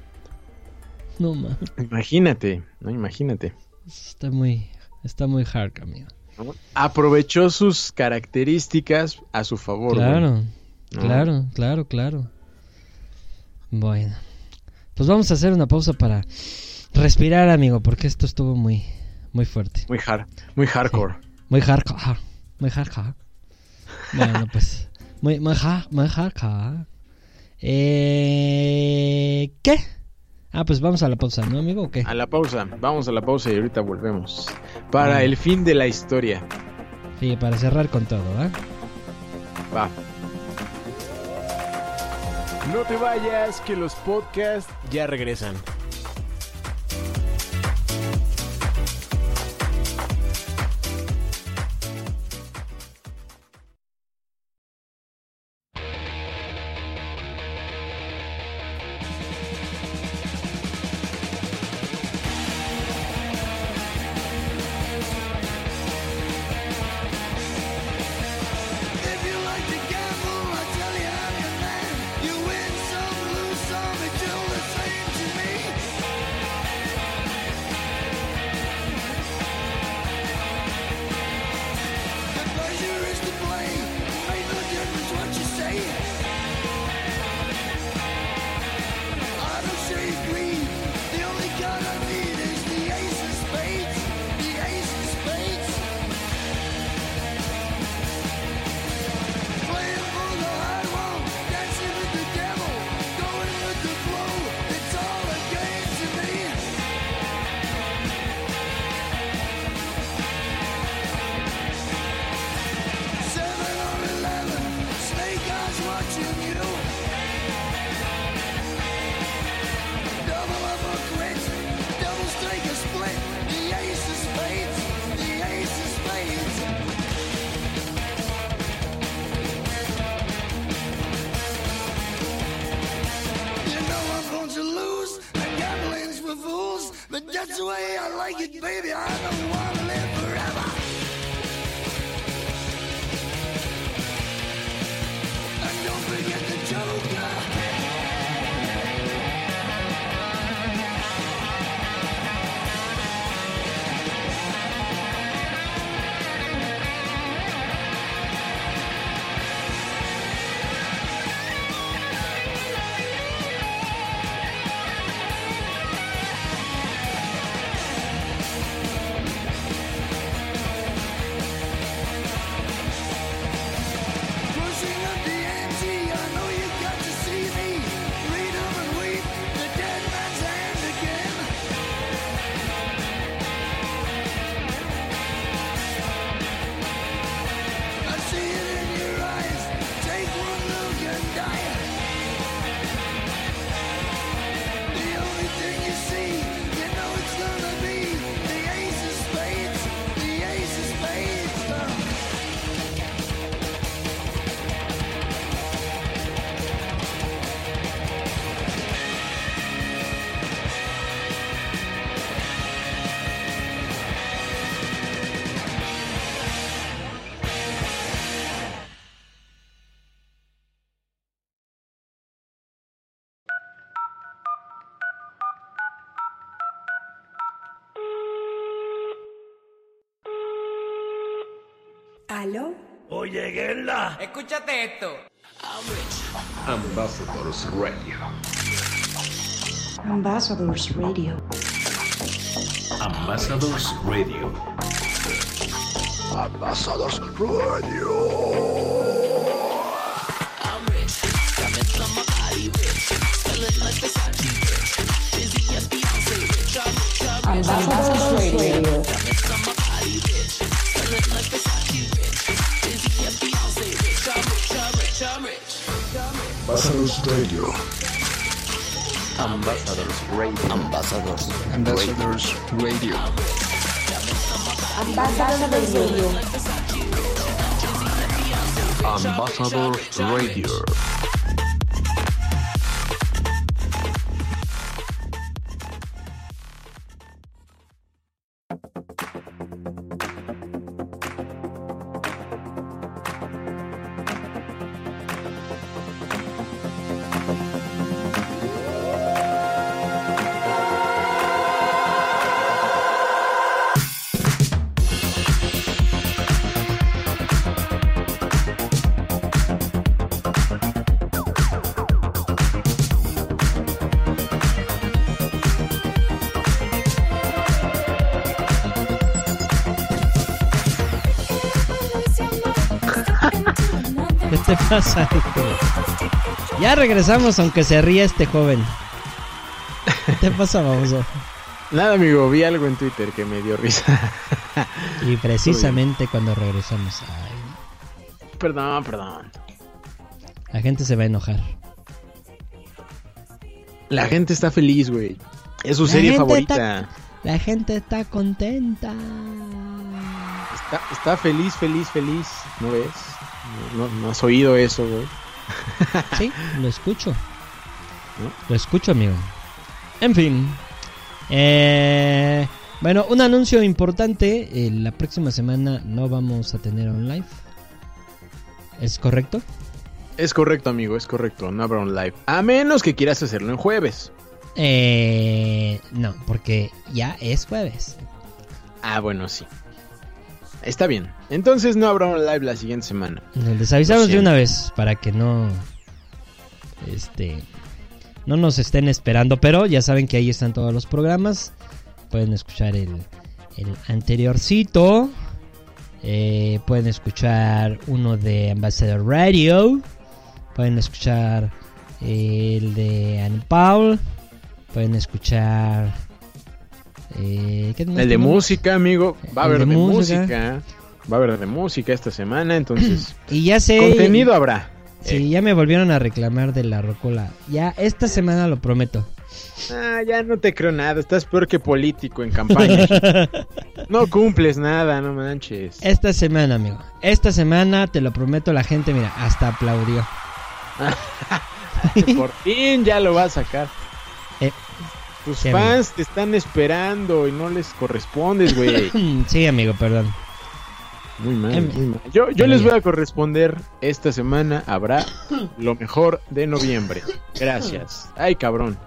No mames. Imagínate, ¿no? Imagínate. Está muy, está muy hard, amigo. ¿no? Aprovechó sus características a su favor. Claro, ¿no? claro, claro, claro. Bueno, pues vamos a hacer una pausa para respirar, amigo, porque esto estuvo muy, muy fuerte. Muy hard, muy hardcore. Muy hardcore. Muy hardcore. Bueno, pues. Muy, muy, hard, muy hardcore. Eh, ¿Qué? Ah, pues vamos a la pausa, ¿no, amigo? ¿O qué? A la pausa, vamos a la pausa y ahorita volvemos. Para Ah. el fin de la historia. Sí, para cerrar con todo, ¿ah? Va. No te vayas, que los podcasts ya regresan. ¿Aló? Oye, Gerla. Escúchate esto. Ambassadors Radio. Ambassadors Radio. Ambassadors Radio. Ambassadors Radio. Ambassadors Radio. Ambassadors Radio. Ambassadors Radio. Ambassadors. Ambassadors Radio. Ambassadors Radio. Ambassadors Radio. ¿Qué te Ya regresamos, aunque se ría este joven. ¿Qué te pasa, baboso? Nada, amigo, vi algo en Twitter que me dio risa. Y precisamente cuando regresamos, ay, perdón, perdón. la gente se va a enojar. La gente está feliz, güey. Es su La serie favorita. está- La gente está contenta. Está, está feliz, feliz, feliz. ¿No ves? No, has oído eso, güey. Sí, lo escucho. Lo escucho, amigo. En fin. Eh, bueno, un anuncio importante. eh, la próxima semana no vamos a tener un live. ¿Es correcto? Es correcto, amigo, es correcto. No habrá un live. A menos que quieras hacerlo en jueves. Eh, no, porque ya es jueves. Ah, bueno, sí. Está bien. Entonces no habrá un live la siguiente semana. Les avisamos de una vez para que no. Este. No nos estén esperando, pero ya saben que ahí están todos los programas. Pueden escuchar el, el anteriorcito. Eh, pueden escuchar uno de Ambassador Radio. Pueden escuchar el de Anne Paul. Pueden escuchar. Eh, ¿qué más El de tenemos? música, amigo. Va a haber de de, música. música. Va a haber de música esta semana, entonces. Y ya sé. contenido habrá. Sí, ya me volvieron a reclamar de la rocola. Ya esta semana lo prometo. Ah, ya no te creo nada. Estás peor que político en campaña. no cumples nada, no manches. Esta semana, amigo. Esta semana, te lo prometo, la gente, mira, hasta aplaudió. Por fin ya lo va a sacar. Tus sí, fans te están esperando y no les correspondes, güey. sí, amigo, perdón. Muy mal, Em, muy mal. Yo, yo les voy a corresponder. Esta semana habrá lo mejor de noviembre. Gracias. Ay, cabrón.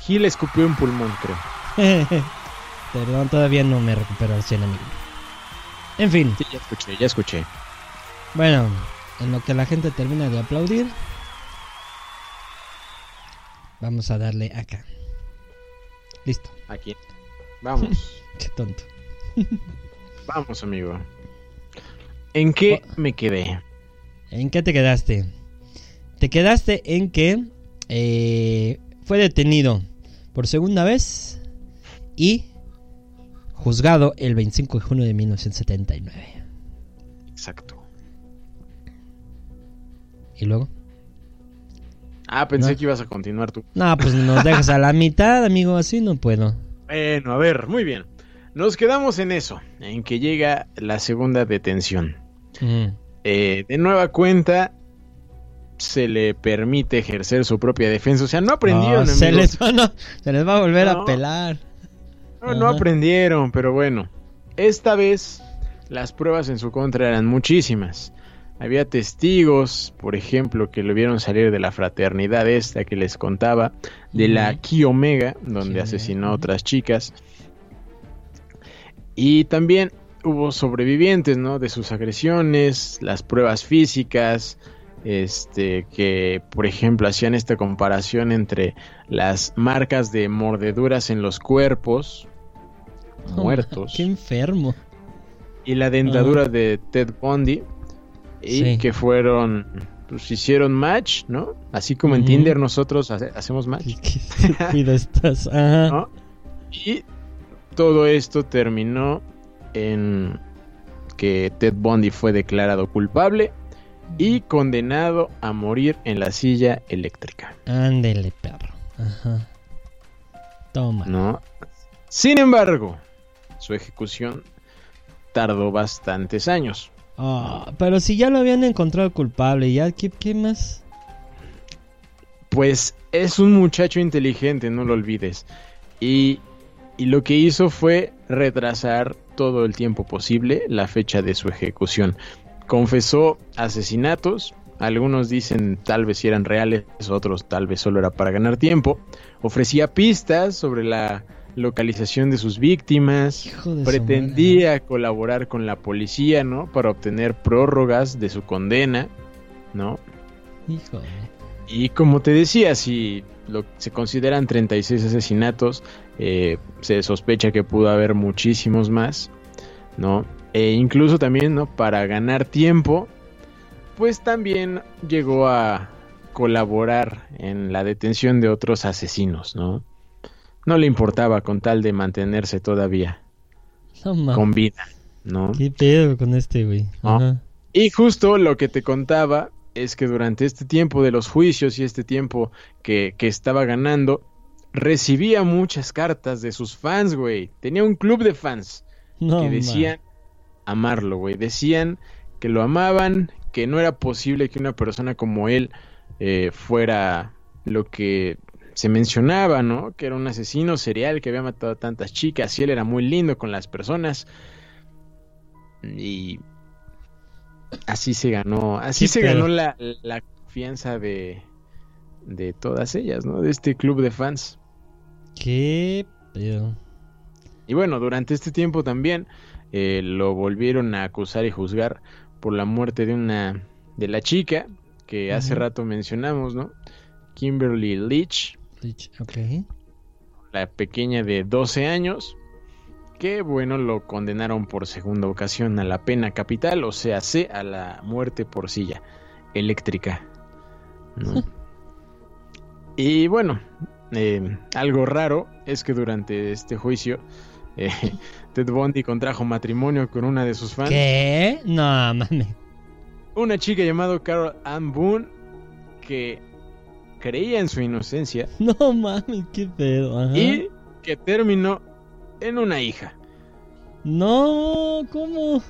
Gil escupió un pulmón, creo. perdón, todavía no me recupero al 100, amigo. En fin, Sí, ya escuché, ya escuché. bueno, en lo que la gente termina de aplaudir, vamos a darle acá. Listo. Aquí. Vamos. Qué tonto. Vamos, amigo. ¿En qué me quedé? ¿En qué te quedaste? Te quedaste en que eh, fue detenido por segunda vez y juzgado el 25 de junio de 1979. Exacto. ¿Y luego? Ah, pensé No. que ibas a continuar tú. No, pues nos dejas a la mitad, amigo, así no puedo. Bueno, a ver, muy bien. Nos quedamos en eso, en que llega la segunda detención. Mm. Eh, de nueva cuenta, se le permite ejercer su propia defensa. O sea, no aprendieron. No, se, les va, no, se les va a volver a pelar. No, no aprendieron, pero bueno. Esta vez las pruebas en su contra eran muchísimas. Había testigos, por ejemplo, que lo vieron salir de la fraternidad esta que les contaba, de la. Ki Omega, donde asesinó a otras chicas. Y también hubo sobrevivientes, ¿no? De sus agresiones, las pruebas físicas, este, que por ejemplo hacían esta comparación entre las marcas de mordeduras en los cuerpos muertos Qué enfermo. y la dentadura de Ted Bundy y Sí. que fueron pues hicieron match, ¿no? Así como en. Tinder nosotros hace- hacemos match, ¿Qué, qué estás. Ajá. ¿no? Y todo esto terminó en que Ted Bundy fue declarado culpable y condenado a morir en la silla eléctrica, Ándele, perro. Ajá. Toma. ¿no? Sin embargo, su ejecución tardó bastantes años. Ah, pero si ya lo habían encontrado culpable, ¿ya qué, qué más? Pues es un muchacho inteligente, no lo olvides. Y, y lo que hizo fue retrasar todo el tiempo posible la fecha de su ejecución. Confesó asesinatos, algunos dicen tal vez si eran reales, otros tal vez solo era para ganar tiempo. Ofrecía pistas sobre la localización de sus víctimas. Hijo de Pretendía colaborar con la policía, ¿no? Para obtener prórrogas de su condena, ¿no? Híjole. Y como te decía, si lo, se consideran 36 asesinatos, eh, se sospecha que pudo haber muchísimos más, ¿no? E incluso también, ¿no? Para ganar tiempo, pues también llegó a colaborar en la detención de otros asesinos, ¿no? No le importaba con tal de mantenerse todavía No con vida, ¿no? ¿Qué pedo con este, güey? Ajá. Y justo lo que te contaba es que durante este tiempo de los juicios y este tiempo que, que estaba ganando, recibía muchas cartas de sus fans, güey. Tenía un club de fans No, que decían amarlo, güey. Decían que lo amaban, que no era posible que una persona como él eh, fuera lo que se mencionaba, ¿no? Que era un asesino serial que había matado a tantas chicas y él era muy lindo con las personas. Y así se ganó, así se ganó la, la confianza de, de todas ellas, ¿no? De este club de fans. ¿Qué pedo? Y bueno, durante este tiempo también eh, lo volvieron a acusar y juzgar por la muerte de una de la chica que hace rato mencionamos, ¿no? Kimberly Leach, Ok. la pequeña de 12 años, que bueno, lo condenaron por segunda ocasión a la pena capital, o sea, C, a la muerte por silla eléctrica. ¿no? y bueno, eh, algo raro es que durante este juicio eh, Ted Bundy contrajo matrimonio con una de sus fans, ¿Qué? No, mames. una chica llamada Carol Ann Boone, que creía en su inocencia No mames, qué pedo. Ajá. y que terminó en una hija. No, ¿cómo?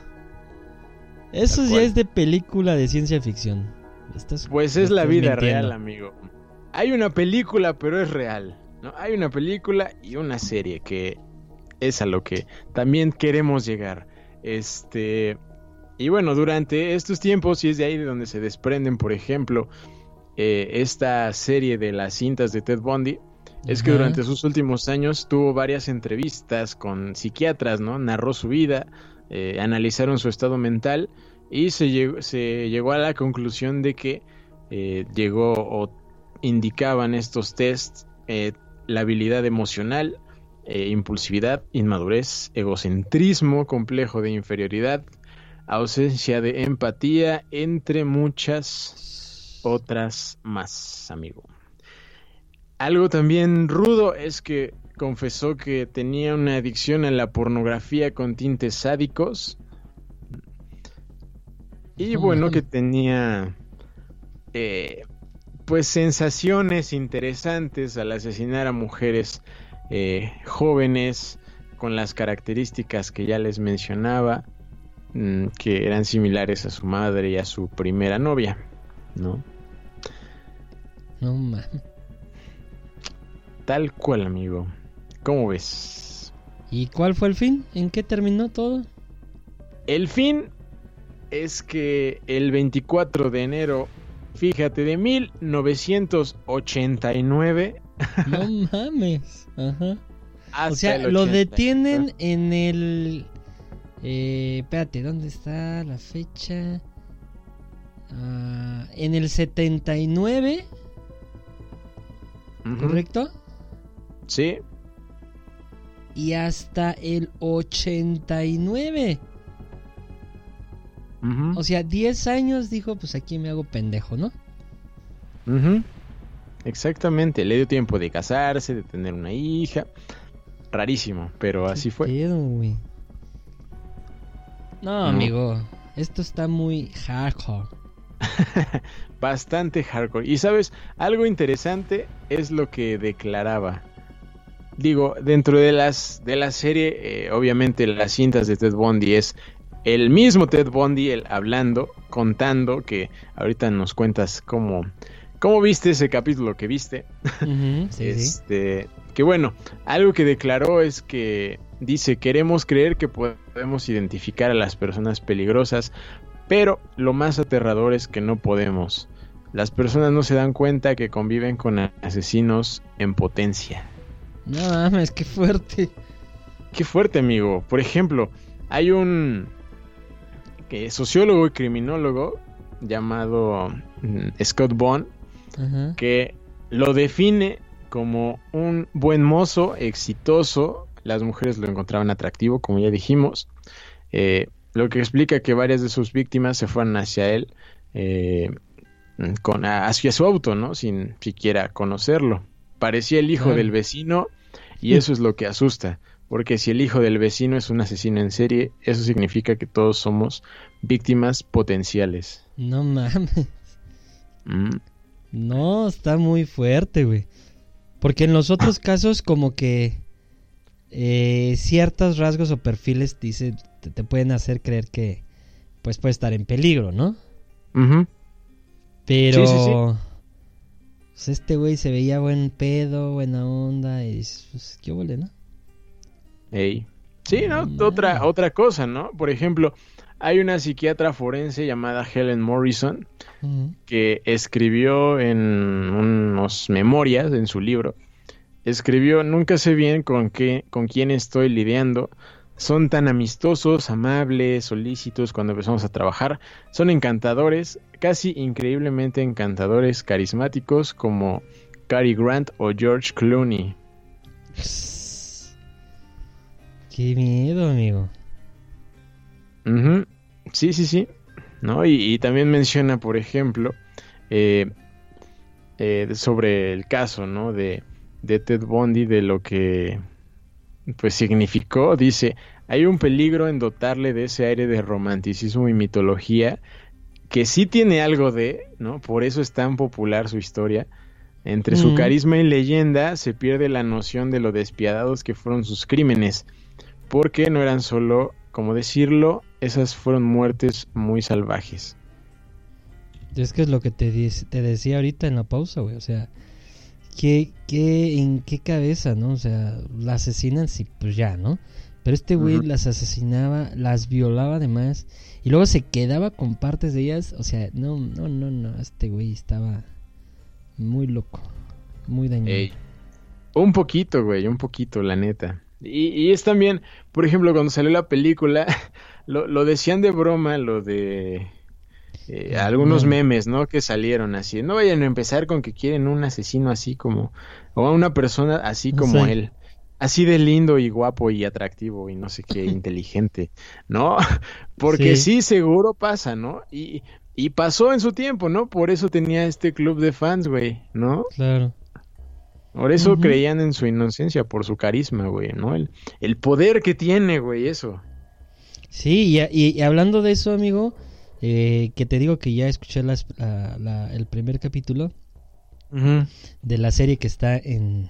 Eso ya es de película de ciencia ficción. Estás- Pues es la vida mintiendo. real, amigo. Hay una película, pero es real. ¿no? Hay una película y una serie que es a lo que también queremos llegar. Este. Y bueno, durante estos tiempos, y es de ahí de donde se desprenden, por ejemplo, eh, esta serie de las cintas de Ted Bundy, es que durante sus últimos años tuvo varias entrevistas con psiquiatras, ¿no? Narró su vida, eh, analizaron su estado mental y se llegó, se llegó a la conclusión de que eh, llegó o indicaban estos tests eh, la habilidad emocional, impulsividad, inmadurez, egocentrismo, complejo de inferioridad, ausencia de empatía, entre muchas otras más, amigo. Algo también rudo es que confesó que tenía una adicción a la pornografía con tintes sádicos. Y No bueno, que tenía eh, pues sensaciones interesantes al asesinar a mujeres eh, jóvenes con las características que ya les mencionaba, mm, que eran similares a su madre y a su primera novia, ¿no? No mames. Tal cual, amigo. ¿Cómo ves? ¿Y cuál fue el fin? ¿En qué terminó todo? El fin es que el 24 de enero, fíjate, de 1989 No mames. Ajá. hasta O sea, lo 80. detienen en el Eh, espérate, ¿dónde está la fecha? Ah, en el 79, ¿correcto? Sí, Y hasta el 89. ujú, O sea, 10 años dijo, pues aquí me hago pendejo, ¿no? exactamente. Le dio tiempo de casarse, de tener una hija. Rarísimo, pero así fue. Pedo, güey. No, No. amigo, esto está muy hardcore. Bastante hardcore. Y sabes, algo interesante es lo que declaraba. Digo, dentro de las de la serie, eh, obviamente las cintas de Ted Bundy es el mismo Ted Bundy el hablando, contando, que ahorita nos cuentas cómo, cómo viste ese capítulo que viste. Sí, sí. este, que bueno, algo que declaró es que dice, queremos creer que podemos identificar a las personas peligrosas, pero lo más aterrador es que no podemos. Las personas no se dan cuenta que conviven con asesinos en potencia. No mames, qué fuerte. Qué fuerte, amigo. Por ejemplo, hay un que sociólogo y criminólogo llamado mm, Scott Bond Ajá. que lo define como un buen mozo, exitoso. Las mujeres lo encontraban atractivo, como ya dijimos. Eh, lo que explica que varias de sus víctimas se fueron hacia él eh, con, hacia su auto, ¿no? Sin siquiera conocerlo. Parecía el hijo del vecino y eso es lo que asusta. Porque si el hijo del vecino es un asesino en serie, eso significa que todos somos víctimas potenciales. No mames. Mm. No, está muy fuerte, güey. Porque en los otros casos como que eh, ciertos rasgos o perfiles dice, te, te pueden hacer creer que pues puede estar en peligro, ¿no? Pero Sí, sí, sí. pues, este güey se veía buen pedo, buena onda y pues qué huele, ¿no? Ey. Sí, ¿no? Otra, otra cosa, ¿no? Por ejemplo, hay una psiquiatra forense llamada Helen Morrison que escribió en unos memorias en su libro. Escribió, nunca sé bien con qué, con quién estoy lidiando. Son tan amistosos, amables, solícitos cuando empezamos a trabajar. Son encantadores, casi increíblemente encantadores, carismáticos como Cary Grant o George Clooney. Qué miedo, amigo. Sí, sí, sí. ¿No? Y, y también menciona, por ejemplo, eh, eh, sobre el caso, ¿no? De, de Ted Bundy, de lo que pues significó. Dice, hay un peligro en dotarle de ese aire de romanticismo y mitología que sí tiene algo de, ¿no? Por eso es tan popular su historia. Entre su Ujú. carisma y leyenda se pierde la noción de lo despiadados que fueron sus crímenes, porque no eran solo, como decirlo, esas fueron muertes muy salvajes. Es que es lo que te, te decía ahorita en la pausa, güey. O sea, ¿qué, qué, ¿en qué cabeza, no? O sea, la asesinan, sí, pues ya, ¿no? Pero este güey las asesinaba, las violaba además, y luego se quedaba con partes de ellas. O sea, no, no, no, no. Este güey estaba muy loco, muy dañado. Ey. Un poquito, güey, un poquito, la neta. Y, y es también, por ejemplo, cuando salió la película, lo, lo decían de broma, lo de eh, algunos Meme. memes, ¿no? Que salieron así. No vayan a empezar con que quieren un asesino así como, o a una persona así como Sí. él. Así de lindo y guapo y atractivo y no sé qué, inteligente, ¿no? Porque sí. Sí. seguro pasa, ¿no? Y, y pasó en su tiempo, ¿no? Por eso tenía este club de fans, güey, ¿no? Claro. Por eso creían en su inocencia, por su carisma, güey, ¿no? El, el poder que tiene, güey, eso. Sí, y, y- y hablando de eso, amigo, eh, que te digo que ya escuché las- la- la- el primer capítulo de la serie que está en,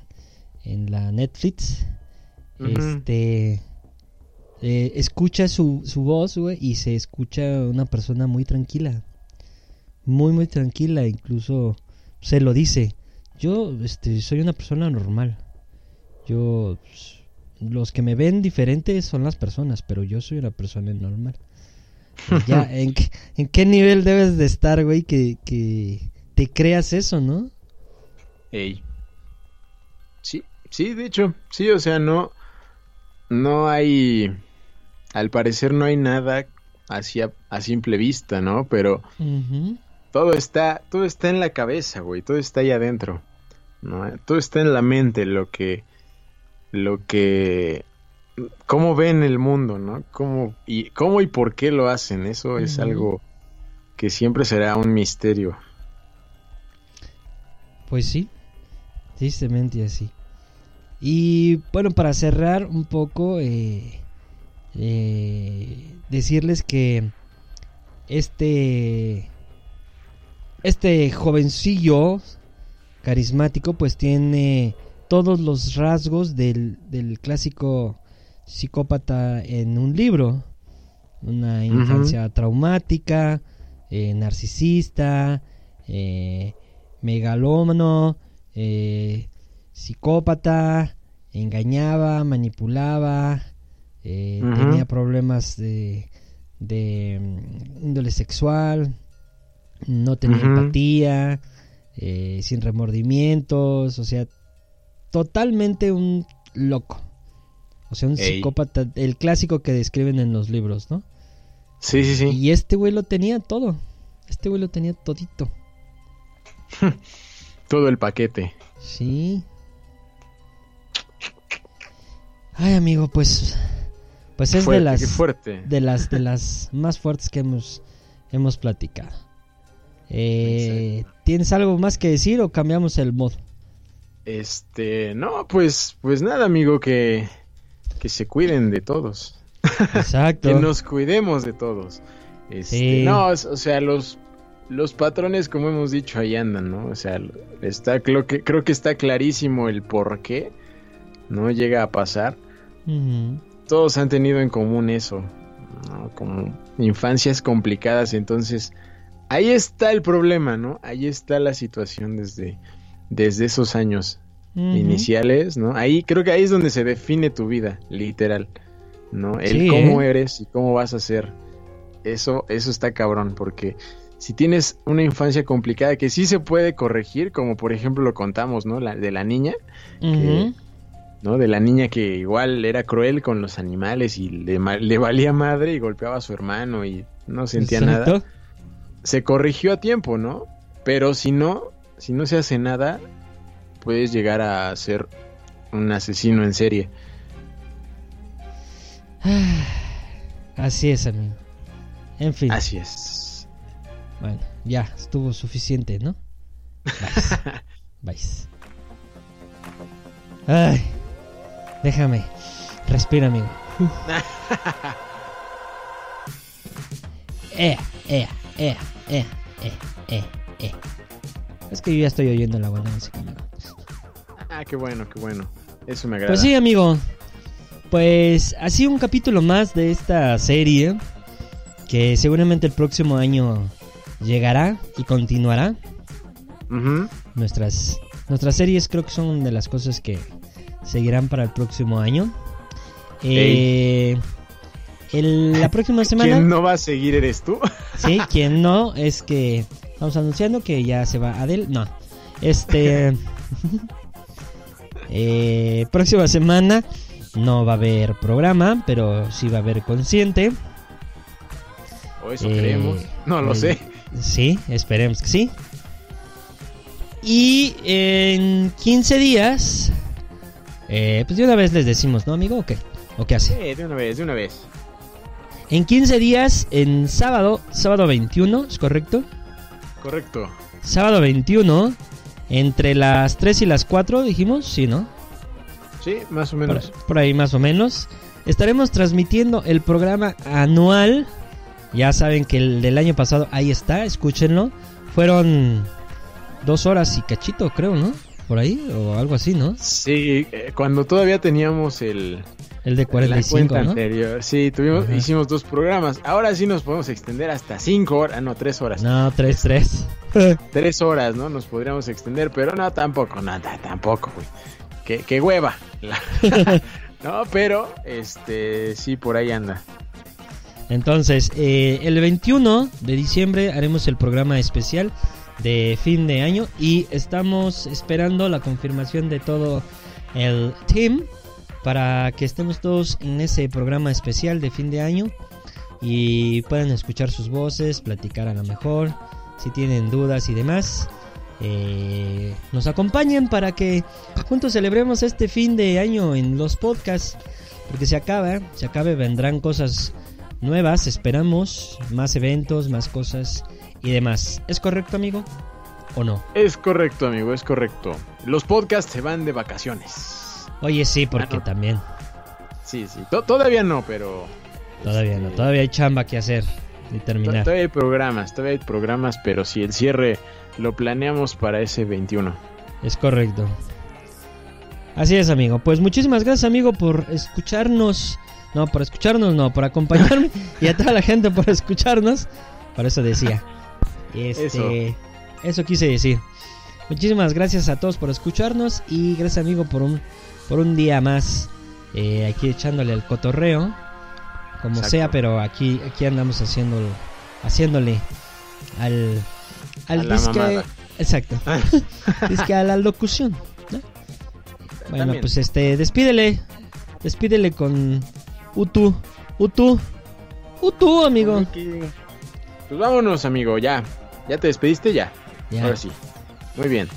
en la Netflix. Este. eh, escucha su, su voz, güey, y se escucha una persona muy tranquila. Muy, muy tranquila. Incluso se lo dice. Yo este, soy una persona normal. Yo. pues, los que me ven diferente son las personas, pero yo soy una persona normal. Ya, ¿en, qué- ¿en qué nivel debes de estar, güey, que, que te creas eso, no? Ey. Sí, sí, de hecho, sí, o sea, no, no hay, al parecer no hay nada así a, a simple vista, ¿no? Pero todo está, todo está en la cabeza, güey, todo está ahí adentro, ¿no? Todo está en la mente, lo que, lo que, cómo ven el mundo, ¿no? Cómo y cómo y por qué lo hacen, eso es algo que siempre será un misterio. Pues sí, tristemente así. Y bueno, para cerrar un poco, eh, eh, decirles que este este jovencillo carismático pues tiene todos los rasgos del, del clásico psicópata en un libro. Una infancia traumática, eh, narcisista, eh, megalómano, eh, psicópata, engañaba, manipulaba, tenía problemas de, de mm, índole sexual, no tenía empatía, sin remordimientos, o sea, totalmente un loco. O sea, un Ey. psicópata, el clásico que describen en los libros, ¿no? Sí, sí, sí. Y este güey lo tenía todo. Este güey lo tenía todito. Todo el paquete. Sí. Ay, amigo, pues pues es Fuerte, de las fuerte. de las de las más fuertes que hemos hemos platicado. Eh, ¿Tienes algo más que decir o cambiamos el modo? Este, no, pues, pues nada, amigo, que, que se cuiden de todos. Exacto. que nos cuidemos de todos. Este, Sí. No, o sea, los, los patrones, como hemos dicho, ahí andan, ¿no? O sea, está, creo, que, creo que está clarísimo el por qué no llega a pasar. Todos han tenido en común eso, ¿no? Como infancias complicadas, entonces ahí está el problema, ¿no? Ahí está la situación desde, desde esos años Iniciales, ¿no? Ahí creo que ahí es donde se define tu vida, literal, ¿no? El Sí, cómo ¿eh? eres y cómo vas a ser. Eso, eso está cabrón, porque si tienes una infancia complicada que sí se puede corregir, como por ejemplo lo contamos, ¿no? La, de la niña. ¿no? De la niña que igual era cruel con los animales y le, le valía madre y golpeaba a su hermano y no sentía nada se corrigió a tiempo, ¿no? Pero si no, si no se hace nada, puedes llegar a ser un asesino en serie. Así es, amigo. En fin. Así es. Bueno, ya, estuvo suficiente, ¿no? Vais. Ay, déjame. Respira, amigo. Ea, ea, ea. Es que yo ya estoy oyendo la buena música, amigo. Ah, qué bueno, qué bueno. Eso me agrada. Pues sí, amigo. Pues así un capítulo más de esta serie que seguramente el próximo año llegará y continuará. Ujú. Nuestras nuestras series creo que son de las cosas que seguirán para el próximo año. Eh, el- la próxima semana, ¿Quién no va a seguir eres tú? sí, quien no es que estamos anunciando que ya se va Adel, no, este, eh, próxima semana no va a haber programa, pero sí va a haber consciente. O eso Eh, creemos. No lo eh, sé. Sí, esperemos que sí. Y en 15 días, eh, pues de una vez les decimos, ¿no, amigo? ¿O qué? ¿O qué hace? Sí, de una vez, de una vez. En 15 días, en sábado, sábado 21, ¿es correcto? Correcto. Sábado 21, entre las 3 y las 4, dijimos, sí, ¿no? Sí, más o Por, menos. por ahí más o menos. Estaremos transmitiendo el programa anual. Ya saben que el del año pasado, ahí está, escúchenlo. Fueron dos horas y cachito, creo, ¿no? Por ahí, o algo así, ¿no? Sí, eh, cuando todavía teníamos el, El de la 45, cuenta ¿no? anterior. Sí, tuvimos, Ajá. hicimos dos programas. Ahora sí nos podemos extender hasta cinco horas. Ah, no, tres horas. No, 3, 3. Tres horas, ¿no? Nos podríamos extender, pero no, tampoco, no, ta- tampoco, güey. Qué, qué hueva. La- no, pero, este, sí, por ahí anda. Entonces, eh, el 21 de diciembre haremos el programa especial de fin de año y estamos esperando la confirmación de todo el team para que estemos todos en ese programa especial de fin de año y puedan escuchar sus voces, platicar a lo mejor, si tienen dudas y demás. eh, nos acompañen para que juntos celebremos este fin de año en los podcasts, porque se acaba, se acabe, vendrán cosas nuevas, esperamos, más eventos, más cosas y demás. ¿Es correcto, amigo? ¿O no? Es correcto, amigo, es correcto. Los podcasts se van de vacaciones. Oye, sí, porque Ah, no. también. Sí, sí. To- todavía no, pero. Todavía no, este, todavía hay chamba que hacer y terminar. Todavía hay programas, todavía hay programas, pero si el cierre lo planeamos para ese 21. Es correcto. Así es, amigo. Pues muchísimas gracias, amigo, por escucharnos. No, por escucharnos, no, por acompañarme. y a toda la gente por escucharnos. Por eso decía. Este, Eso. eso. quise decir. Muchísimas gracias a todos por escucharnos. Y gracias, amigo, por un, por un día más. eh, aquí echándole al cotorreo. Como Exacto. sea, pero aquí, aquí andamos haciendo, haciéndole al, al A disque. Exacto. Disque a la locución. ¿no? Bueno, También. pues este, despídele. Despídele con Utu. Utu. Utu, amigo. Pues vámonos, amigo, ya. ¿Ya te despediste? Ya. Ya. Ahora sí. Muy bien.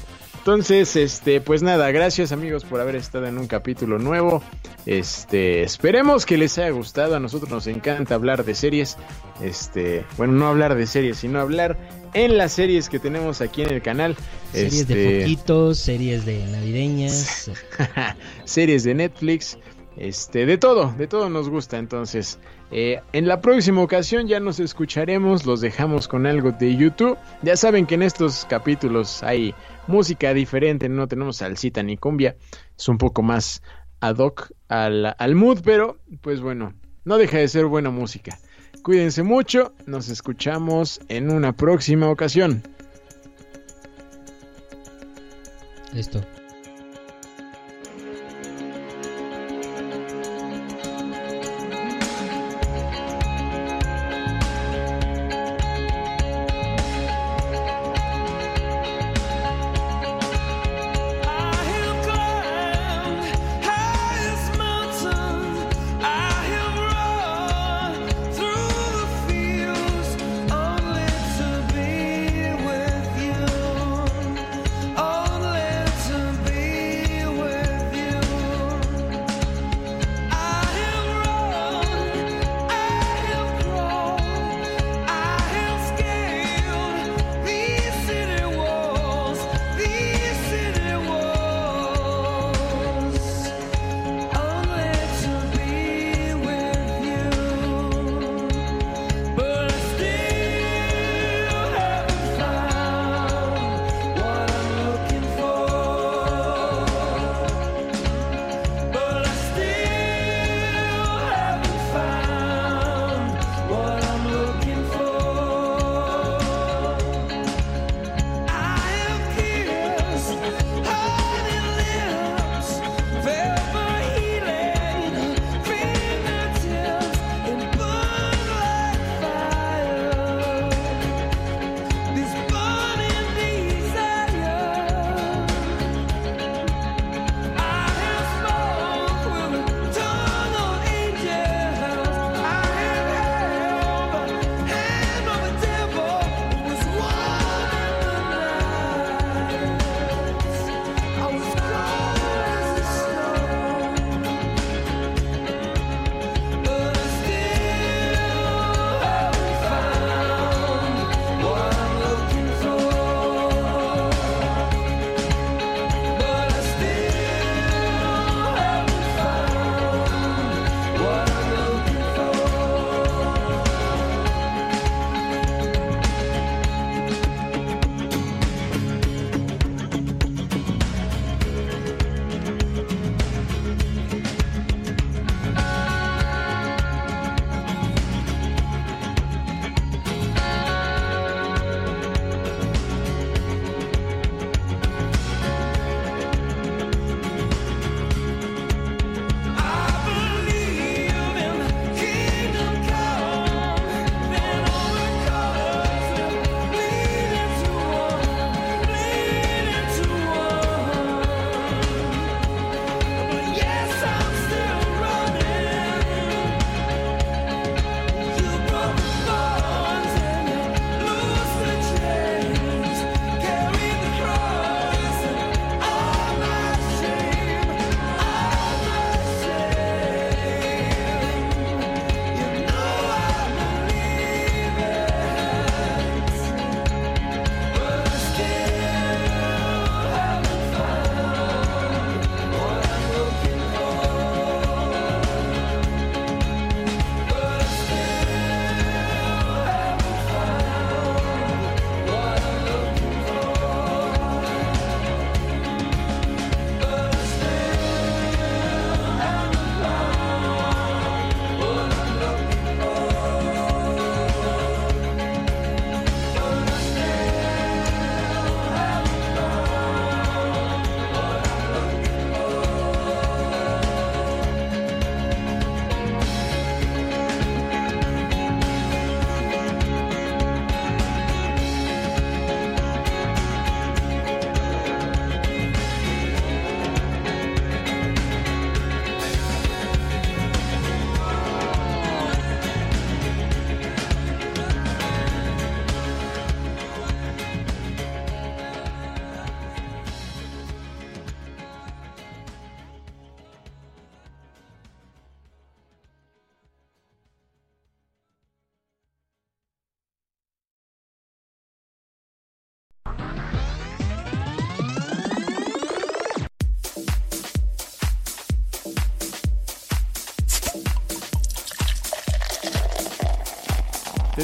Entonces, este, pues nada, gracias amigos por haber estado en un capítulo nuevo. Este, esperemos que les haya gustado. A nosotros nos encanta hablar de series. Este, bueno, no hablar de series, sino hablar en las series que tenemos aquí en el canal. Series de Este, foquitos, series de navideñas. series de Netflix, este, de todo, de todo nos gusta. Entonces, eh, en la próxima ocasión ya nos escucharemos, los dejamos con algo de YouTube. Ya saben que en estos capítulos hay música diferente, no tenemos salsita ni cumbia, es un poco más ad hoc al, al mood, pero pues bueno, no deja de ser buena música. Cuídense mucho, nos escuchamos en una próxima ocasión. Listo.